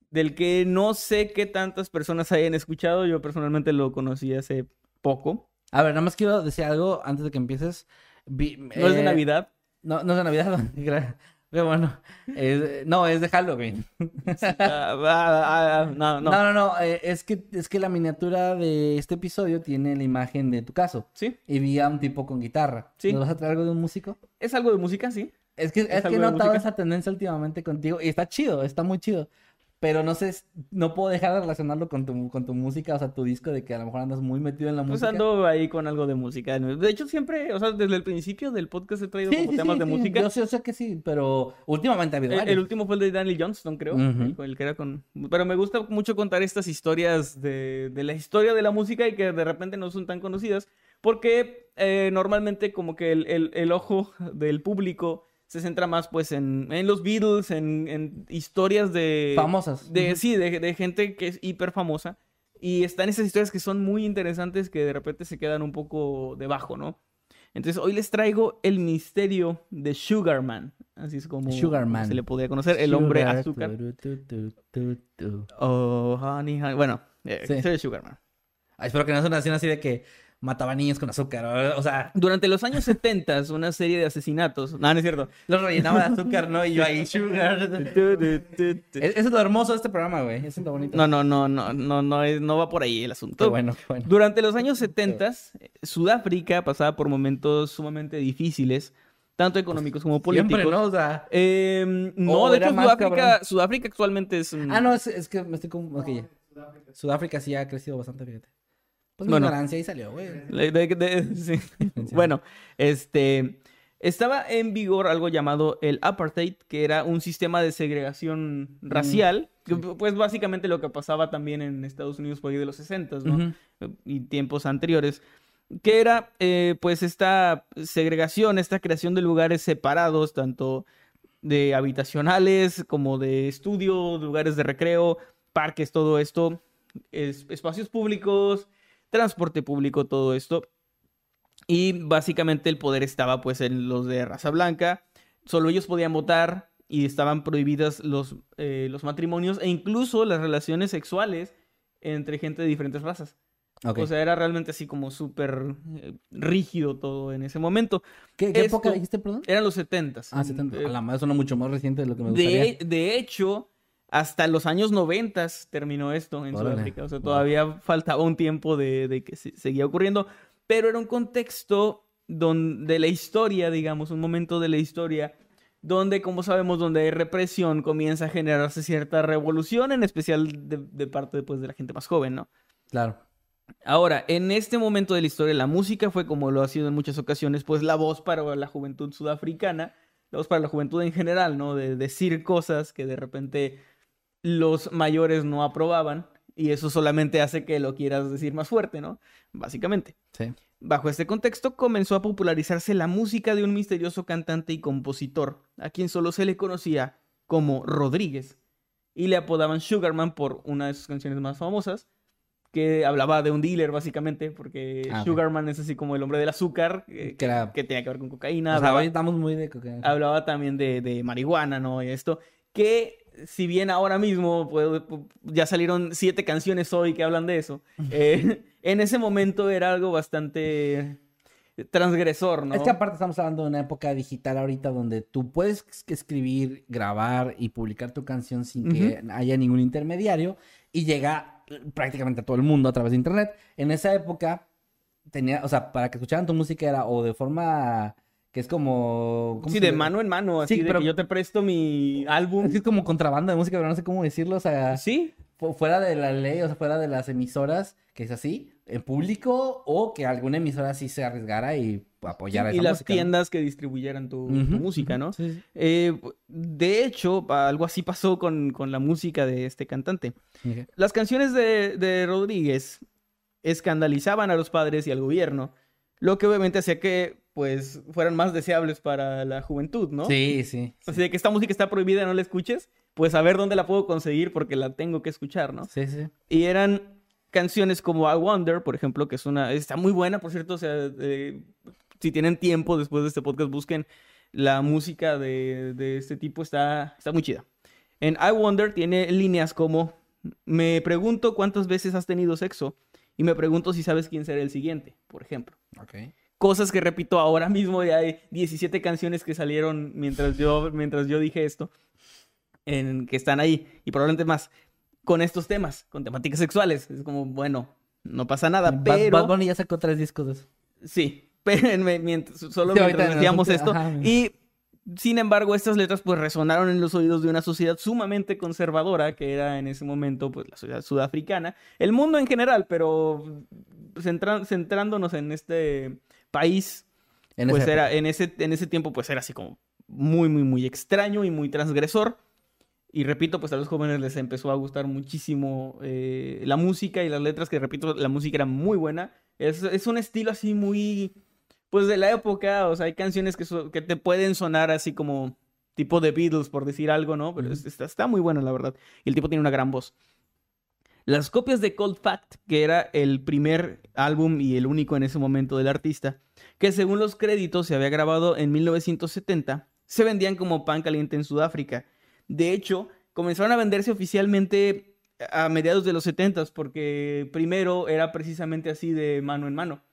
del que no sé qué tantas personas hayan escuchado. Yo personalmente lo conocí hace poco. A ver, nada más quiero decir algo antes de que empieces. Vi- No es de eh, Navidad. No, no es de Navidad. Pero bueno, es- no, es de Halloween. Ah, ah, ah, no, no. No, no, no, eh, es que es que la miniatura de este episodio tiene la imagen de tu caso. Sí, Y vi a un tipo con guitarra. Sí. ¿Nos vas a traer algo de un músico? es algo de música, sí. Es que, es que algo he notado esa tendencia últimamente contigo y está chido, está muy chido. Pero no sé, no puedo dejar de relacionarlo con tu, con tu música, o sea, tu disco de que a lo mejor andas muy metido en la Pues música. ando ahí con algo de música. De hecho, siempre, o sea, desde el principio del podcast he traído Sí, como sí, temas sí, de música. Yo sé, yo sé que sí, pero últimamente ha habido El, el último fue el de Daniel Johnston, creo. El, con- el que era con... Pero me gusta mucho contar estas historias de, de la historia de la música y que de repente no son tan conocidas. Porque eh, normalmente como que el, el- el ojo del público se centra más pues en, en los Beatles, en, en historias de... Famosas. De. Sí, de, de gente que es hiper famosa. Y están esas historias que son muy interesantes que de repente se quedan un poco debajo, ¿no? Entonces hoy les traigo el misterio de Sugarman. Así es como Sugarman. se le podía conocer, el hombre azúcar. tu, tu, tu, tu, tu. Oh, honey, honey. Bueno, eh, Sí. soy Sugarman. Ay, espero que no sea una así de que mataba niños con azúcar, o, sea, Durante los años 70, una serie de asesinatos. No, no es cierto. los rellenaba de azúcar, ¿no? Y yo ahí, sugar. Es- Eso es lo hermoso de este programa, güey. Eso es lo bonito. No, no, no, no, no, no, no va por ahí el asunto. Qué bueno, qué bueno. Durante los años 70, Sudáfrica pasaba por momentos sumamente difíciles, tanto económicos como políticos. Siempre, ¿no? O sea... Eh, no, de hecho, Sudáfrica, cabrón. Sudáfrica actualmente es un... Ah, no, es, es que me estoy con... ok, ya. Sudáfrica sí ha crecido bastante, fíjate. Pues mi Bueno. ignorancia ahí salió, güey. Le- de- de- sí. Bueno, este estaba en vigor algo llamado el apartheid, que era un sistema de segregación racial, que, pues básicamente lo que pasaba también en Estados Unidos por ahí de los 60, ¿no? Y tiempos anteriores, que era eh, pues esta segregación, esta creación de lugares separados, tanto de habitacionales como de estudio, lugares de recreo, parques, todo esto, es- espacios públicos, transporte público, todo esto. Y básicamente el poder estaba pues en los de raza blanca. Solo ellos podían votar y estaban prohibidas los, eh, los matrimonios e incluso las relaciones sexuales entre gente de diferentes razas. Ok. O sea, era realmente así como súper eh, rígido todo en ese momento. ¿Qué, qué época esto- dijiste, perdón? Eran los 70 Ah, 70. Eh, A la madre suena mucho más reciente de lo que me gustaría. de, de hecho, hasta los años 90 terminó esto en Órale. Sudáfrica. O sea, Wow. todavía faltaba un tiempo de, de que se- seguía ocurriendo. Pero era un contexto donde, de la historia, digamos, un momento de la historia donde, como sabemos, donde hay represión, comienza a generarse cierta revolución, en especial de, de parte pues, de la gente más joven, ¿no? Claro. Ahora, en este momento de la historia, la música fue, como lo ha sido en muchas ocasiones, pues la voz para la juventud sudafricana, la voz para la juventud en general, ¿no? De decir cosas que de repente los mayores no aprobaban y eso solamente hace que lo quieras decir más fuerte, ¿no? Básicamente. Sí. Bajo este contexto comenzó a popularizarse la música de un misterioso cantante y compositor, a quien solo se le conocía como Rodríguez, y le apodaban Sugarman por una de sus canciones más famosas, que hablaba de un dealer básicamente, porque Ah. Sugarman es así como el hombre del azúcar, eh, Que que tenía que ver con cocaína, o sea, hablaba, hoy estamos muy de cocaína. hablaba también de, de marihuana, ¿no? Y esto, que si bien ahora mismo pues, ya salieron siete canciones hoy que hablan de eso, eh, en ese momento era algo bastante transgresor, ¿no? Es que aparte estamos hablando de una época digital ahorita donde tú puedes es- escribir, grabar y publicar tu canción sin que haya ningún intermediario y llega prácticamente a todo el mundo a través de internet. En esa época tenía, o sea, para que escucharan tu música era o de forma que es como... ¿cómo Sí, de mano en mano, así Sí, de pero- que yo te presto mi álbum. Es como contrabanda de música, pero no sé cómo decirlo, o sea... Sí, fu- fuera de la ley, o sea, fuera de las emisoras, que es así, en público, o que alguna emisora sí se arriesgara y apoyara y esa las música, ¿no? tiendas que distribuyeran tu, música, ¿no? Sí, sí. Eh, de hecho, algo así pasó con, con la música de este cantante. Las canciones de, de Rodríguez escandalizaban a los padres y al gobierno, lo que obviamente hacía que pues fueran más deseables para la juventud, ¿no? Sí, sí. sí. Así de que esta música está prohibida, no la escuches, pues a ver dónde la puedo conseguir porque la tengo que escuchar, ¿no? Sí, sí. Y eran canciones como I Wonder, por ejemplo, que es una... Está muy buena, por cierto, o sea, eh, si tienen tiempo después de este podcast, busquen la música de, de este tipo, está, está muy chida. En I Wonder tiene líneas como, me pregunto cuántas veces has tenido sexo y me pregunto si sabes quién será el siguiente, por ejemplo. Ok. Cosas que repito ahora mismo, ya hay 17 canciones que salieron mientras yo, mientras yo dije esto, en, que están ahí, y probablemente más, con estos temas, con temáticas sexuales. Es como, bueno, no pasa nada, Bad- pero... Bad Bunny ya sacó tres discos de eso. Sí, pero en- mientras- solo Sí, mientras en decíamos esto. ajá. Y sin embargo, estas letras pues resonaron en los oídos de una sociedad sumamente conservadora, que era en ese momento pues la sociedad sudafricana, el mundo en general, pero centra- centrándonos en este país, En pues era, en ese, en ese tiempo pues era así como muy, muy, muy extraño y muy transgresor. Y repito, pues a los jóvenes les empezó a gustar muchísimo eh, la música y las letras, que repito, la música era muy buena. Es, es un estilo así muy, pues de la época, o sea, hay canciones que, so- que te pueden sonar así como tipo de Beatles, por decir algo, ¿no? Pero es- está, está muy buena, la verdad. Y el tipo tiene una gran voz. Las copias de Cold Fact, que era el primer álbum y el único en ese momento del artista, que según los créditos se había grabado en 1970, se vendían como pan caliente en Sudáfrica. De hecho, comenzaron a venderse oficialmente a mediados de los 70 porque primero era precisamente así de mano en mano.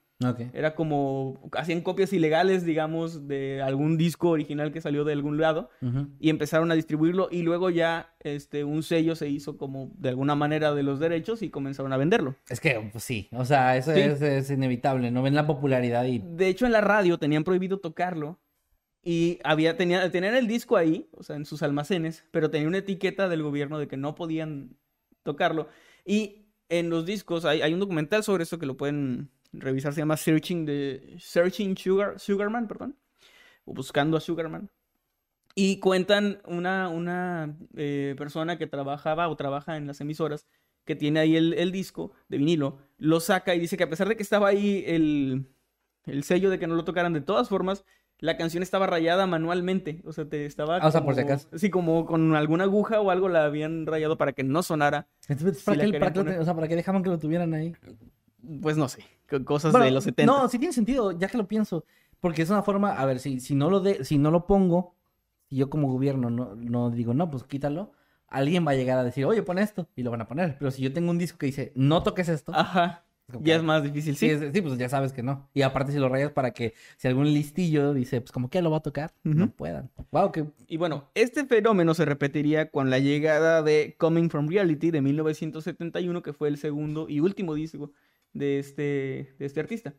Era como hacían copias ilegales, digamos, de algún disco original que salió de algún lado y empezaron a distribuirlo y luego ya este un sello se hizo como de alguna manera de los derechos y comenzaron a venderlo. Es que, pues sí, o sea, eso Sí. es, es inevitable, ¿no? Ven la popularidad y... De hecho en la radio tenían prohibido tocarlo y había tenía, tenían el disco ahí, o sea, en sus almacenes, pero tenía una etiqueta del gobierno de que no podían tocarlo y en los discos hay, hay un documental sobre eso que lo pueden revisar, se llama Searching the Searching Sugar Sugarman, perdón, o buscando a Sugarman. Y cuentan una, una eh, persona que trabajaba o trabaja en las emisoras que tiene ahí el, el disco de vinilo, lo saca y dice que a pesar de que estaba ahí el, el sello de que no lo tocaran de todas formas, la canción estaba rayada manualmente. O sea, te estaba. Ah, o sea, por si como- acaso. Sí, como con alguna aguja o algo la habían rayado para que no sonara. Entonces, ¿para, qué, o sea, ¿para qué dejaban que lo tuvieran ahí? Pues no sé, co- cosas Bueno, de los 70. No, sí tiene sentido, ya que lo pienso. Porque es una forma, a ver, si, si no lo de, si no lo pongo, yo como gobierno no, no digo, no, pues quítalo, alguien va a llegar a decir, oye, pon esto, y lo van a poner. Pero si yo tengo un disco que dice, no toques esto, Ajá. como Ya es más difícil, sí, sí. es- sí, pues ya sabes que no. Y aparte si lo rayas para que si algún listillo dice, pues como que lo va a tocar, no Ujú. puedan. Wow, que Y bueno, este fenómeno se repetiría con la llegada de Coming from Reality de 1971, que fue el segundo y último disco de este, de este artista.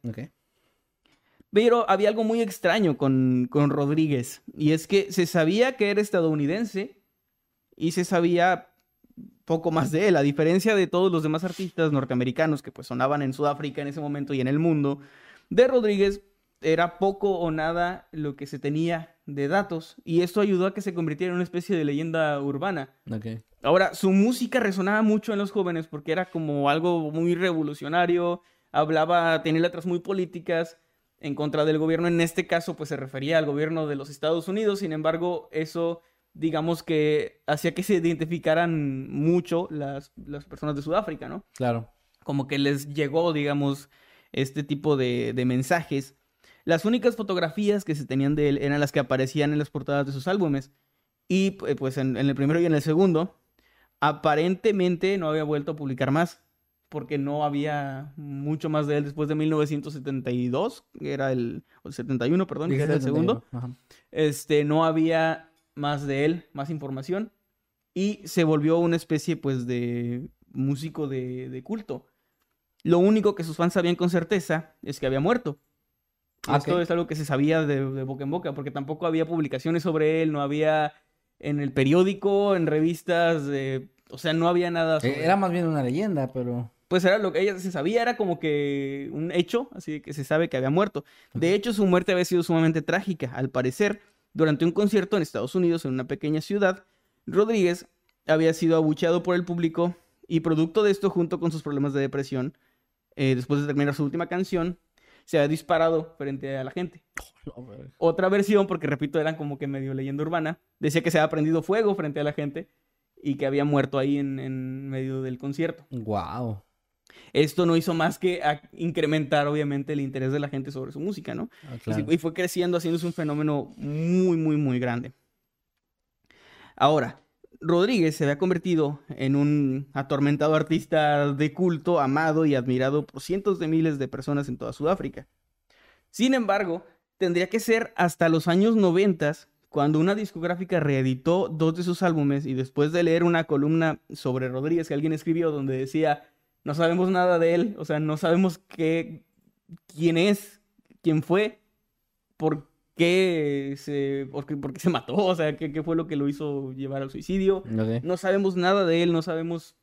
Pero había algo muy extraño con, con Rodríguez, y es que se sabía que era estadounidense y se sabía poco más de él, a diferencia de todos los demás artistas norteamericanos que pues sonaban en Sudáfrica en ese momento y en el mundo, de Rodríguez era poco o nada lo que se tenía de datos, y esto ayudó a que se convirtiera en una especie de leyenda urbana. Ok. Ahora, su música resonaba mucho en los jóvenes porque era como algo muy revolucionario, hablaba, tenía letras muy políticas en contra del gobierno. En este caso, pues se refería al gobierno de los Estados Unidos. Sin embargo, eso, digamos que hacía que se identificaran mucho las, las personas de Sudáfrica, ¿no? Claro. como que les llegó, digamos, este tipo de, de mensajes. Las únicas fotografías que se tenían de él eran las que aparecían en las portadas de sus álbumes. Y pu- pues en, en el primero y en el segundo, aparentemente no había vuelto a publicar más, porque no había mucho más de él después de 1972, que era el, o el 71, perdón, que era el 71. segundo este, no había más de él, más información, y se volvió una especie, pues, de músico de, de culto. Lo único que sus fans sabían con certeza es que había muerto. Ah, Esto es algo que se sabía de, de boca en boca, porque tampoco había publicaciones sobre él, no había en el periódico, en revistas, de o sea, no había nada. Eh, sobre- Era más bien una leyenda, pero... Pues era lo que ella se sabía, era como que un hecho, así que se sabe que había muerto. De hecho, su muerte había sido sumamente trágica. Al parecer, durante un concierto en Estados Unidos, en una pequeña ciudad, Rodríguez había sido abucheado por el público y producto de esto, junto con sus problemas de depresión, eh, después de terminar su última canción, se había disparado frente a la gente. Otra versión, porque repito, eran como que medio leyenda urbana, decía que se había prendido fuego frente a la gente y que había muerto ahí en, en medio del concierto. Wow. Esto no hizo más que incrementar, obviamente, el interés de la gente sobre su música, ¿no? Y- Y fue creciendo, haciéndose un fenómeno muy, muy, muy grande. Ahora, Rodríguez se había convertido en un atormentado artista de culto, amado y admirado por cientos de miles de personas en toda Sudáfrica. Sin embargo, tendría que ser hasta los años 90 cuando una discográfica reeditó dos de sus álbumes y después de leer una columna sobre Rodríguez que alguien escribió donde decía, no sabemos nada de él, o sea, no sabemos qué, quién es, quién fue, por qué se, por qué, por qué se mató, o sea, qué, qué fue lo que lo hizo llevar al suicidio. No sabemos nada de él, no sabemos...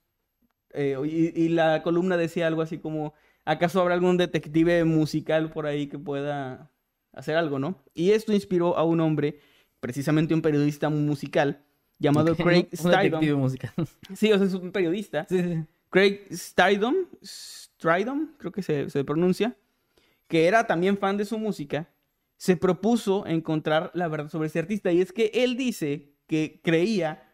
eh, y, y la columna decía algo así como, ¿acaso habrá algún detective musical por ahí que pueda hacer algo, no? Y esto inspiró a un hombre, precisamente un periodista musical, llamado Craig un detective Stidham. musical. Sí, o sea, es un periodista. sí, sí. Craig Stidham, Stridham, creo que se, se pronuncia, que era también fan de su música, se propuso encontrar la verdad sobre este artista. Y es que él dice que creía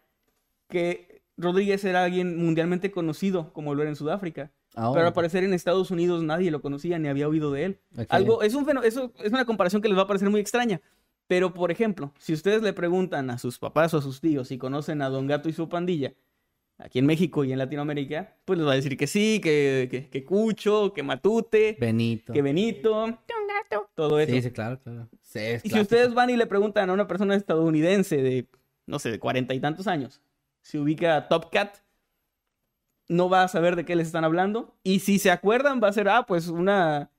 que Rodríguez era alguien mundialmente conocido, como lo era en Sudáfrica. Ah, Pero al parecer en Estados Unidos nadie lo conocía ni había oído de él. Algo, es, un eso es una comparación que les va a parecer muy extraña. Pero, por ejemplo, si ustedes le preguntan a sus papás o a sus tíos si conocen a Don Gato y su pandilla, aquí en México y en Latinoamérica, pues les va a decir que sí, que, que, que Cucho, que Matute, Benito. que Benito, Todo eso. Sí, sí, claro, claro. Sí, es y si ustedes van y le preguntan a una persona estadounidense de, no sé, de cuarenta y tantos años, si ubica a Top Cat, no va a saber de qué les están hablando. Y si se acuerdan, va a ser, ah, pues una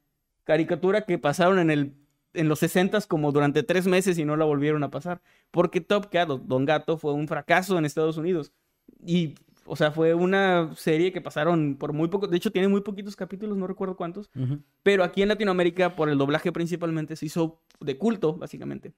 caricatura que pasaron en el en los 60 como durante tres meses y no la volvieron a pasar. Porque Top Cat Don Gato fue un fracaso en Estados Unidos. Y, o sea, fue una serie que pasaron por muy poco. De hecho, tiene muy poquitos capítulos, no recuerdo cuántos. Ujú. Pero aquí en Latinoamérica, por el doblaje principalmente, se hizo de culto, básicamente.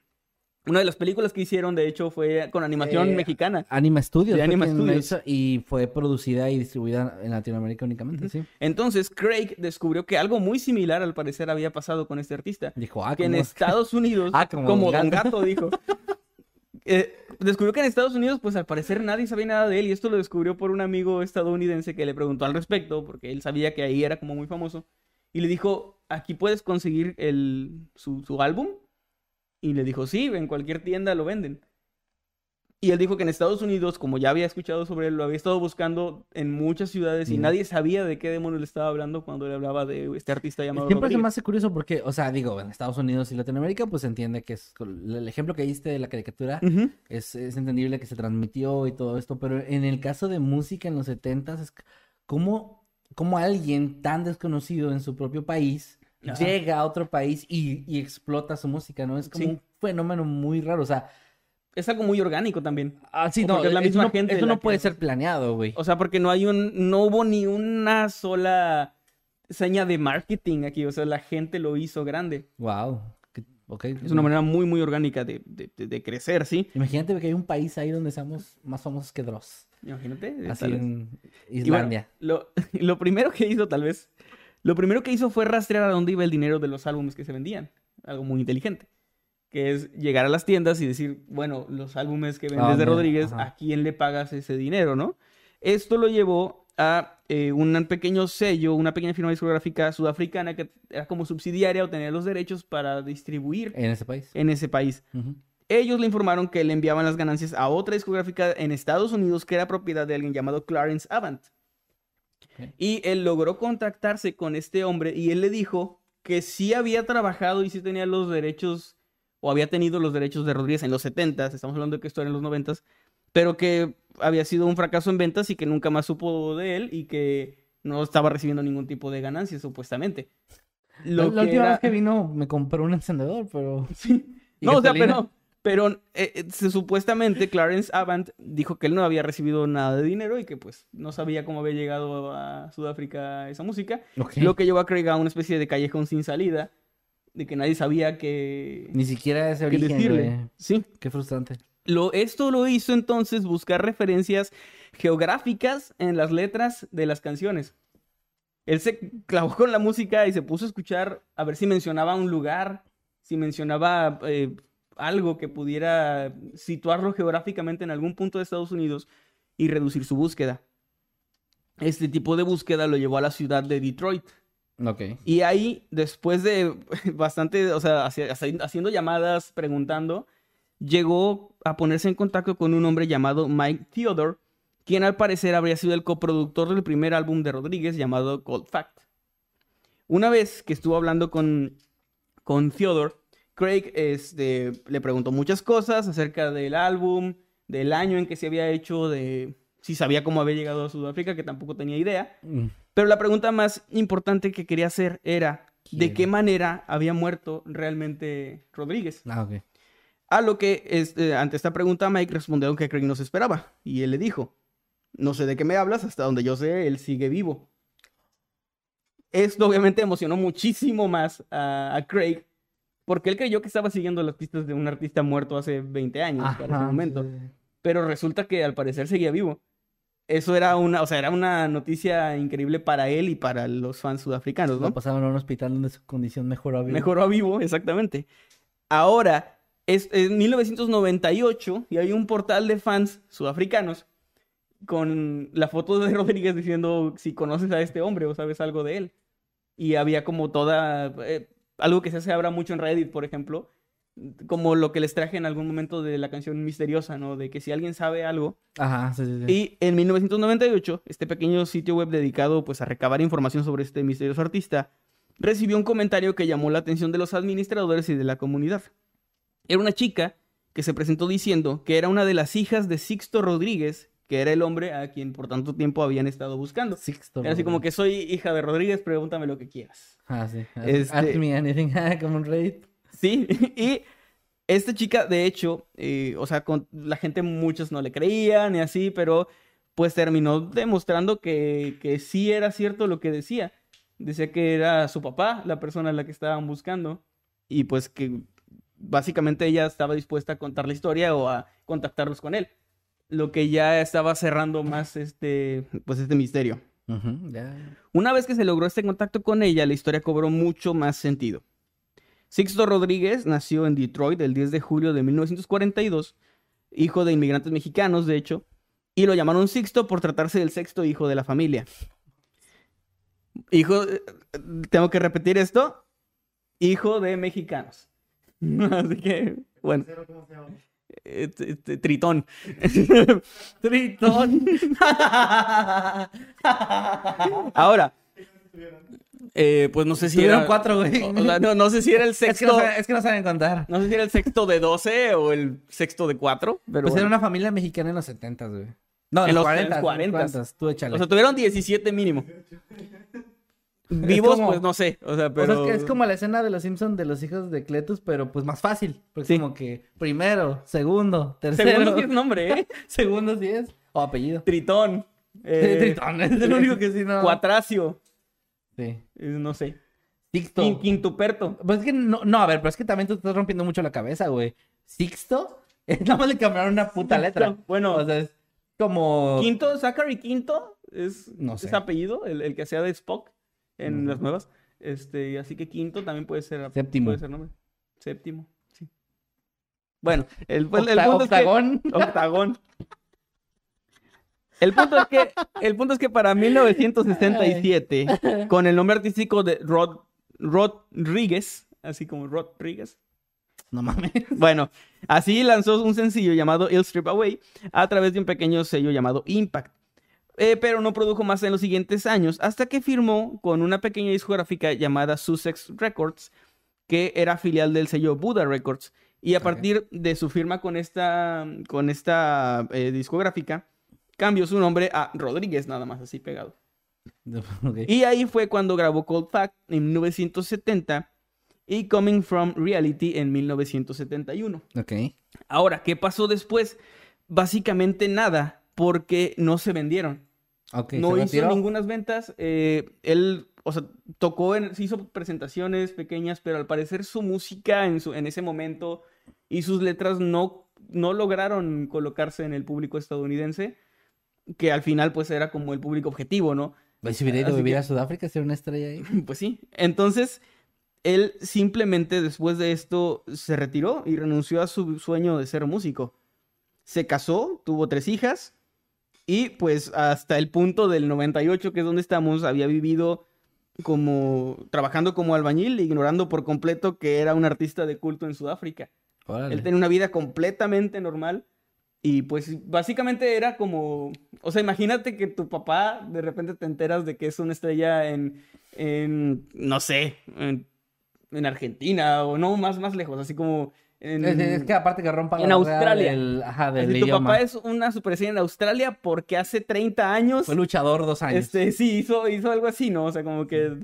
Una de las películas que hicieron, de hecho, fue con animación Eh, mexicana. Anima Studios. De Anima Studios. y fue producida y distribuida en Latinoamérica únicamente, sí. Entonces, Craig descubrió que algo muy similar al parecer había pasado con este artista. Dijo, ah, que en. Estados Unidos, Ah, como como, Don Gato. Gato dijo, eh, descubrió que en Estados Unidos, pues al parecer nadie sabía nada de él, y esto lo descubrió por un amigo estadounidense que le preguntó al respecto, porque él sabía que ahí era como muy famoso, y le dijo, aquí puedes conseguir el, su, su álbum, y le dijo, sí, en cualquier tienda lo venden. Y él dijo que en Estados Unidos, como ya había escuchado sobre él, lo había estado buscando en muchas ciudades y Mm. nadie sabía de qué demonios le estaba hablando cuando le hablaba de este artista llamado Siempre se Rodríguez. me hace curioso porque, o sea, digo, en Estados Unidos y Latinoamérica, pues se entiende que es el ejemplo que diste de la caricatura es, es entendible que se transmitió y todo esto, pero en el caso de música en los 70s, es c- ¿cómo, cómo alguien tan desconocido en su propio país llega a otro país y, y explota su música, ¿no? Es como Sí. un fenómeno muy raro, o sea, Es algo muy orgánico también. ah, sí, no, es la eso no- eso no puede que- ser planeado, güey. O sea, porque no hay un, no hubo ni una sola seña de marketing aquí. O sea, la gente lo hizo grande. Wow. Ok. Es una manera muy, muy orgánica de, de- de- de crecer, ¿sí? Imagínate que hay un país ahí donde seamos más famosos que Dross. Imagínate. Así en bueno, Islandia. lo, lo primero que hizo, tal vez, lo primero que hizo fue rastrear a dónde iba el dinero de los álbumes que se vendían. Algo muy inteligente. Que es llegar a las tiendas y decir, bueno, los álbumes que vendes Ah, de Rodríguez, ajá. ¿a quién le pagas ese dinero, no? Esto lo llevó a eh, un pequeño sello, una pequeña firma discográfica sudafricana que era como subsidiaria o tenía los derechos para distribuir En ese país. en ese país. Ellos le informaron que le enviaban las ganancias a otra discográfica en Estados Unidos que era propiedad de alguien llamado Clarence Avant. Y él logró contactarse con este hombre y él le dijo que sí había trabajado y sí tenía los derechos o había tenido los derechos de Rodríguez en los 70 estamos hablando de que esto era en los 90 pero que había sido un fracaso en ventas y que nunca más supo de él y que no estaba recibiendo ningún tipo de ganancias supuestamente. La, Lo la última era- vez que vino me compró un encendedor, pero... Sí. ¿Y No, o sea, pero, Pero eh, eh, se- supuestamente Clarence Avant dijo que él no había recibido nada de dinero y que pues no sabía cómo había llegado a Sudáfrica esa música. Ok. Lo que llevó a Craig a una especie de callejón sin salida, de que nadie sabía que, Ni siquiera ese que origen, decirle. Sí. Qué frustrante. Lo, esto lo hizo entonces buscar referencias geográficas en las letras de las canciones. Él se clavó con la música y se puso a escuchar a ver si mencionaba un lugar, si mencionaba eh, algo que pudiera situarlo geográficamente en algún punto de Estados Unidos y reducir su búsqueda. Este tipo de búsqueda lo llevó a la ciudad de Detroit. Y ahí, después de bastante, o sea, haci- haci- haciendo llamadas, preguntando, llegó a ponerse en contacto con un hombre llamado Mike Theodore, quien al parecer habría sido el coproductor del primer álbum de Rodríguez llamado Cold Fact. Una vez que estuvo hablando con, con Theodore, Craig este, le preguntó muchas cosas acerca del álbum, del año en que se había hecho, de si sabía cómo había llegado a Sudáfrica, que tampoco tenía idea. Mm. Pero la pregunta más importante que quería hacer era de qué manera había muerto realmente Rodríguez. Ah, ok. A lo que este, ante esta pregunta Mike respondió que Craig no se esperaba. Y él le dijo, no sé de qué me hablas, hasta donde yo sé, él sigue vivo. Esto obviamente emocionó muchísimo más a, a Craig, porque él creyó que estaba siguiendo las pistas de un artista muerto hace 20 años, para ese Ajá, momento. sí. Pero resulta que al parecer seguía vivo. Eso era una, o sea, era una noticia increíble para él y para los fans sudafricanos, ¿no? Lo pasaron a un hospital donde su condición mejoró. vivo. Mejoró a vivo, exactamente. Ahora, es, es 1998 y hay un portal de fans sudafricanos con la foto de Rodríguez diciendo si conoces a este hombre o sabes algo de él. Y había como toda, eh, algo que se hace ahora mucho en Reddit, por ejemplo, como lo que les traje en algún momento de la canción misteriosa, ¿no? De que si alguien sabe algo, Ajá, sí, sí, sí. y en 1998, este pequeño sitio web dedicado pues a recabar información sobre este misterioso artista, recibió un comentario que llamó la atención de los administradores y de la comunidad. Era una chica que se presentó diciendo que era una de las hijas de Sixto Rodríguez, que era el hombre a quien por tanto tiempo habían estado buscando. Sixto. Era así como que soy hija de Rodríguez, pregúntame lo que quieras. Ah, sí. Ask, Este- ask me anything. como un raid. Sí, y esta chica, de hecho, eh, o sea, con la gente muchos no le creían y así, pero pues terminó demostrando que, que sí era cierto lo que decía. Decía que era su papá la persona a la que estaban buscando y pues que básicamente ella estaba dispuesta a contar la historia o a contactarlos con él. Lo que ya estaba cerrando más este, pues este misterio. Una vez que se logró este contacto con ella, la historia cobró mucho más sentido. Sixto Rodríguez nació en Detroit el 10 de julio de 1942, hijo de inmigrantes mexicanos, de hecho, y lo llamaron Sixto por tratarse del sexto hijo de la familia. Hijo, eh, tengo que repetir esto, hijo de mexicanos. Así que, bueno. Eh, Tritón. Tritón. Ahora, eh, pues no sé si Tuvieron era... cuatro, güey. o sea, no, no sé si era el Es que, sexto. no saben, es que no saben contar. No sé si era el sexto de 12 o el sexto de 4. Pero Pues era una familia mexicana en los 70, güey. No, En en los- los en los 40. 40s. Tú échale. O sea, tuvieron 17 mínimo. Vivos, como- pues no sé. O sea, O pero. sea, es que es como la escena de los Simpsons de los hijos de Cletus, pero pues más fácil. Porque Sí. es como que primero, segundo, tercero. Segundo sí es nombre, ¿eh? Segundo sí es. O apellido. Tritón. eh, Tritón, es el único que sí no. Cuatracio. No sé. Sixto. Quin- Quintuperto. Pues es que no, no, a ver, pero es que también tú estás rompiendo mucho la cabeza, güey. Sixto, es nada más le cambiaron una puta letra. Bueno, O sea, es como. Quinto, Zachary Quinto es, No sé. es apellido, el, el que hacía de Spock en las nuevas. Este, así que quinto también puede ser Séptimo. Puede ser nombre. Séptimo, sí. Bueno, el, el Octa- punto es que- octagón. El punto es que, el punto es que para 1967, con el nombre artístico de Rod, Rodríguez, así como Rodríguez, No mames. bueno, así lanzó un sencillo llamado Ill Strip Away a través de un pequeño sello llamado Impact. Eh, pero no produjo más en los siguientes años hasta que firmó con una pequeña discográfica llamada Sussex Records, que era filial del sello Buddha Records. Y a partir de su firma con esta, con esta eh, discográfica, cambió su nombre a Rodríguez, nada más así pegado. Ok. Y ahí fue cuando grabó Cold Fact en 1970 y Coming from Reality en 1971. Ok. Ahora, ¿qué pasó después? Básicamente nada, porque no se vendieron. Ok, no se hizo retiró. ninguna ventas. eh, él, o sea, tocó, en, se hizo presentaciones pequeñas, pero al parecer su música en, su, en ese momento y sus letras no, no lograron colocarse en el público estadounidense, que al final pues era como el público objetivo, ¿no? Pues si hubiera ido a vivir que- a Sudáfrica, ser una estrella ahí. Pues sí. Entonces, él simplemente después de esto se retiró y renunció a su sueño de ser músico. Se casó, tuvo tres hijas y pues hasta el punto del 98, que es donde estamos, había vivido como trabajando como albañil, ignorando por completo que era un artista de culto en Sudáfrica. Órale. Él tenía una vida completamente normal y pues básicamente era como, o sea, imagínate que tu papá de repente te enteras de que es una estrella en, en no sé, en, en Argentina o no, más, más lejos, así como en... Es, es que aparte que rompa En la Australia. del, ajá, del tu papá es una superestrella en Australia porque hace 30 años, Fue luchador dos años. este, sí, hizo, hizo algo así, ¿no? O sea, como que,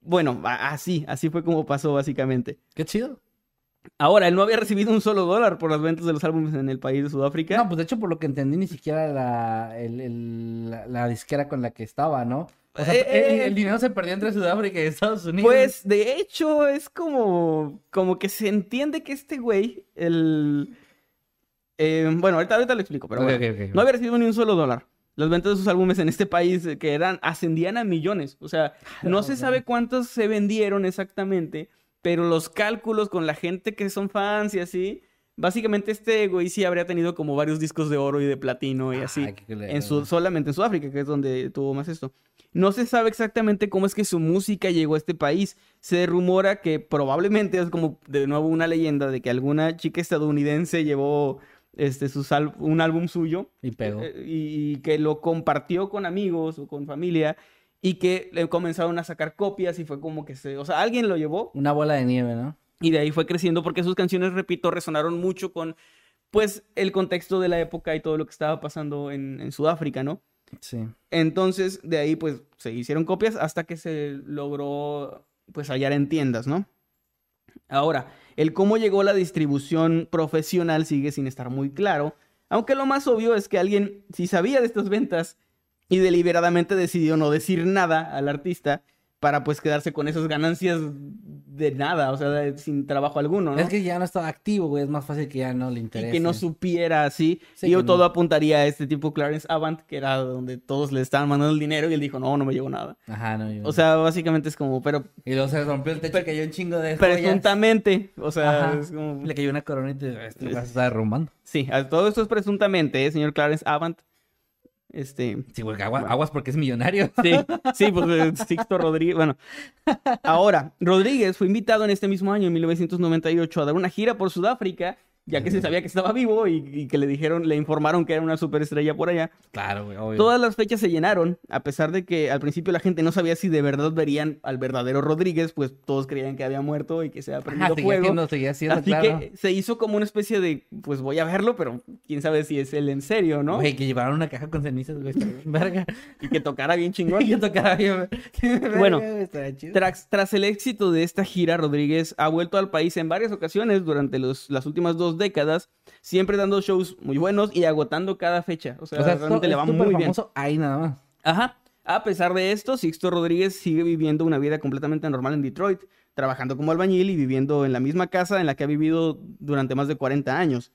bueno, así, así fue como pasó básicamente. Qué chido. Ahora, él no había recibido un solo dólar por las ventas de los álbumes en el país de Sudáfrica. No, pues de hecho, por lo que entendí, ni siquiera la, el- el- la, la disquera con la que estaba, ¿no? O sea, Eh, el, eh. el dinero se perdió entre Sudáfrica y Estados Unidos. Pues, de hecho, es como, como que se entiende que este güey, el... eh, bueno, ahorita, ahorita lo explico, pero bueno, no había recibido ni un solo dólar. Las ventas de sus álbumes en este país, eh, que eran, ascendían a millones. O sea, no se sabe cuántos se vendieron exactamente, pero los cálculos con la gente que son fans y así, básicamente este güey sí habría tenido como varios discos de oro y de platino y así. Qué culero. en su, solamente en Sudáfrica, que es donde tuvo más esto. No se sabe exactamente cómo es que su música llegó a este país. Se rumora que probablemente es como de nuevo una leyenda de que alguna chica estadounidense llevó este, sus un álbum suyo Y pegó. eh, y, y que lo compartió con amigos o con familia y que le comenzaron a sacar copias y fue como que se... O sea, alguien lo llevó Una bola de nieve, ¿no? y de ahí fue creciendo porque sus canciones, repito, resonaron mucho con pues el contexto de la época y todo lo que estaba pasando en, en Sudáfrica, ¿no? Sí. Entonces, de ahí, pues, se hicieron copias hasta que se logró, pues, hallar en tiendas, ¿no? Ahora, el cómo llegó la distribución profesional sigue sin estar muy claro, aunque lo más obvio es que alguien, si sabía de estas ventas y deliberadamente decidió no decir nada al artista para, pues, quedarse con esas ganancias de nada, o sea, de- sin trabajo alguno, ¿no? Es que ya no estaba activo, güey. Es más fácil que ya no le y interese. que no supiera así. Sí, y que todo no. apuntaría a este tipo Clarence Avant, que era donde todos le estaban mandando el dinero y él dijo, no, no me llegó nada. Ajá, no. yo- O sea, básicamente es como, pero Y luego se rompió el techo y cayó un chingo de joyas. presuntamente, o sea, Ajá. es como... Le cayó una coronita y este güey se está derrumbando. Sí, a- todo esto es presuntamente, ¿eh, señor Clarence Avant. Este, Sí, güey, agua- aguas porque es millonario. sí, sí, pues Sixto Rodríguez, bueno. Ahora, Rodríguez fue invitado en este mismo año, en 1998, a dar una gira por Sudáfrica, ya que se sabía que estaba vivo y, y que le dijeron, le informaron que era una superestrella por allá. Claro, güey, obvio. Todas las fechas se llenaron, a pesar de que al principio la gente no sabía si de verdad verían al verdadero Rodríguez, pues todos creían que había muerto y que se había prendido seguía fuego. siendo, siendo, Así claro. que se hizo como una especie de, pues voy a verlo, pero quién sabe si es él en serio, ¿no? Güey, que llevaron una caja con cenizas, güey. Verga. Y que tocara bien chingón. Y que tocara bien. Bueno. Tras, tras el éxito de esta gira, Rodríguez ha vuelto al país en varias ocasiones durante los- las últimas dos décadas, siempre dando shows muy buenos y agotando cada fecha. O sea, O sea, realmente le va muy bien. famoso ahí nada más. Ajá. A pesar de esto, Sixto Rodríguez sigue viviendo una vida completamente normal en Detroit, trabajando como albañil y viviendo en la misma casa en la que ha vivido durante más de 40 años.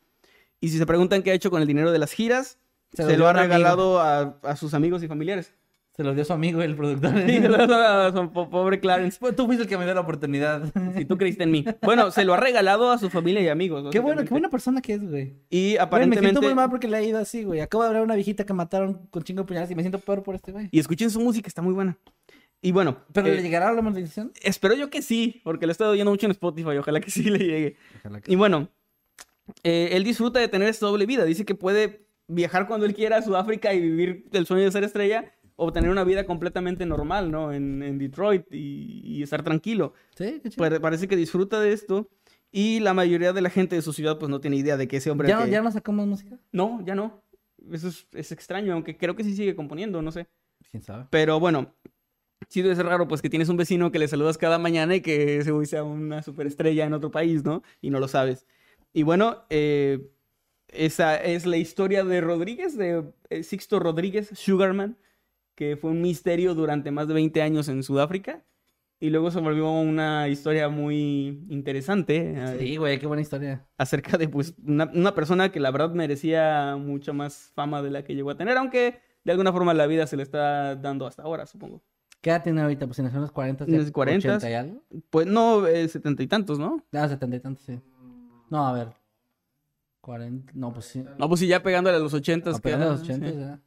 Y si se preguntan qué ha hecho con el dinero de las giras, Se se, lo ha regalado a, a sus amigos y familiares. Se los dio su amigo, el productor. Sí, se lo ha dado a su po- pobre Clarence. Pues tú fuiste el que me dio la oportunidad. Si tú creíste en mí. Bueno, se lo ha regalado a su familia y amigos. Qué bueno, qué buena persona que es, güey. Y Güey, me aparentemente... siento muy mal porque le ha ido así, güey. Acabo de hablar a una viejita que mataron con chingo de puñales y me siento peor por este güey. Y escuchen su música, está muy buena. Y bueno, ¿Pero eh, le llegará la maldición? espero yo que sí, porque lo he estado oyendo mucho en Spotify, ojalá que sí le llegue. Ojalá que Y bueno, eh, él disfruta de tener esta doble vida. Dice que puede viajar cuando él quiera a Sudáfrica y vivir el sueño de ser estrella o tener una vida completamente normal, ¿no? En, en Detroit y, y estar tranquilo. Sí, qué chido. Pare- parece que disfruta de esto y la mayoría de la gente de su ciudad pues no tiene idea de que ese hombre... ¿Ya, que- ¿Ya no sacamos música? No, ya no. Eso es, es extraño, aunque creo que sí sigue componiendo, no sé. ¿Quién sabe? Pero bueno, sí debe ser raro, pues que tienes un vecino que le saludas cada mañana y que ese güey sea una superestrella en otro país, ¿no? Y no lo sabes. Y bueno, eh, esa es la historia de Rodríguez, de eh, Sixto Rodríguez, Sugarman, que fue un misterio durante más de 20 años en Sudáfrica. Y luego se volvió una historia muy interesante. eh, Sí, güey, qué buena historia. acerca de pues una, una persona que la verdad merecía mucha más fama de la que llegó a tener, aunque de alguna forma la vida se le está dando hasta ahora, supongo. ¿Qué edad tiene ahorita? Pues si nació en los 40, En los 40s. 80 y algo. Pues no, eh, setenta y tantos, ¿no? Ah, 70 y tantos, sí. No, a ver. 40, no, pues sí. No, pues sí, ya pegándole a los ochentas. Apenas a los queda, 80, sí. ya.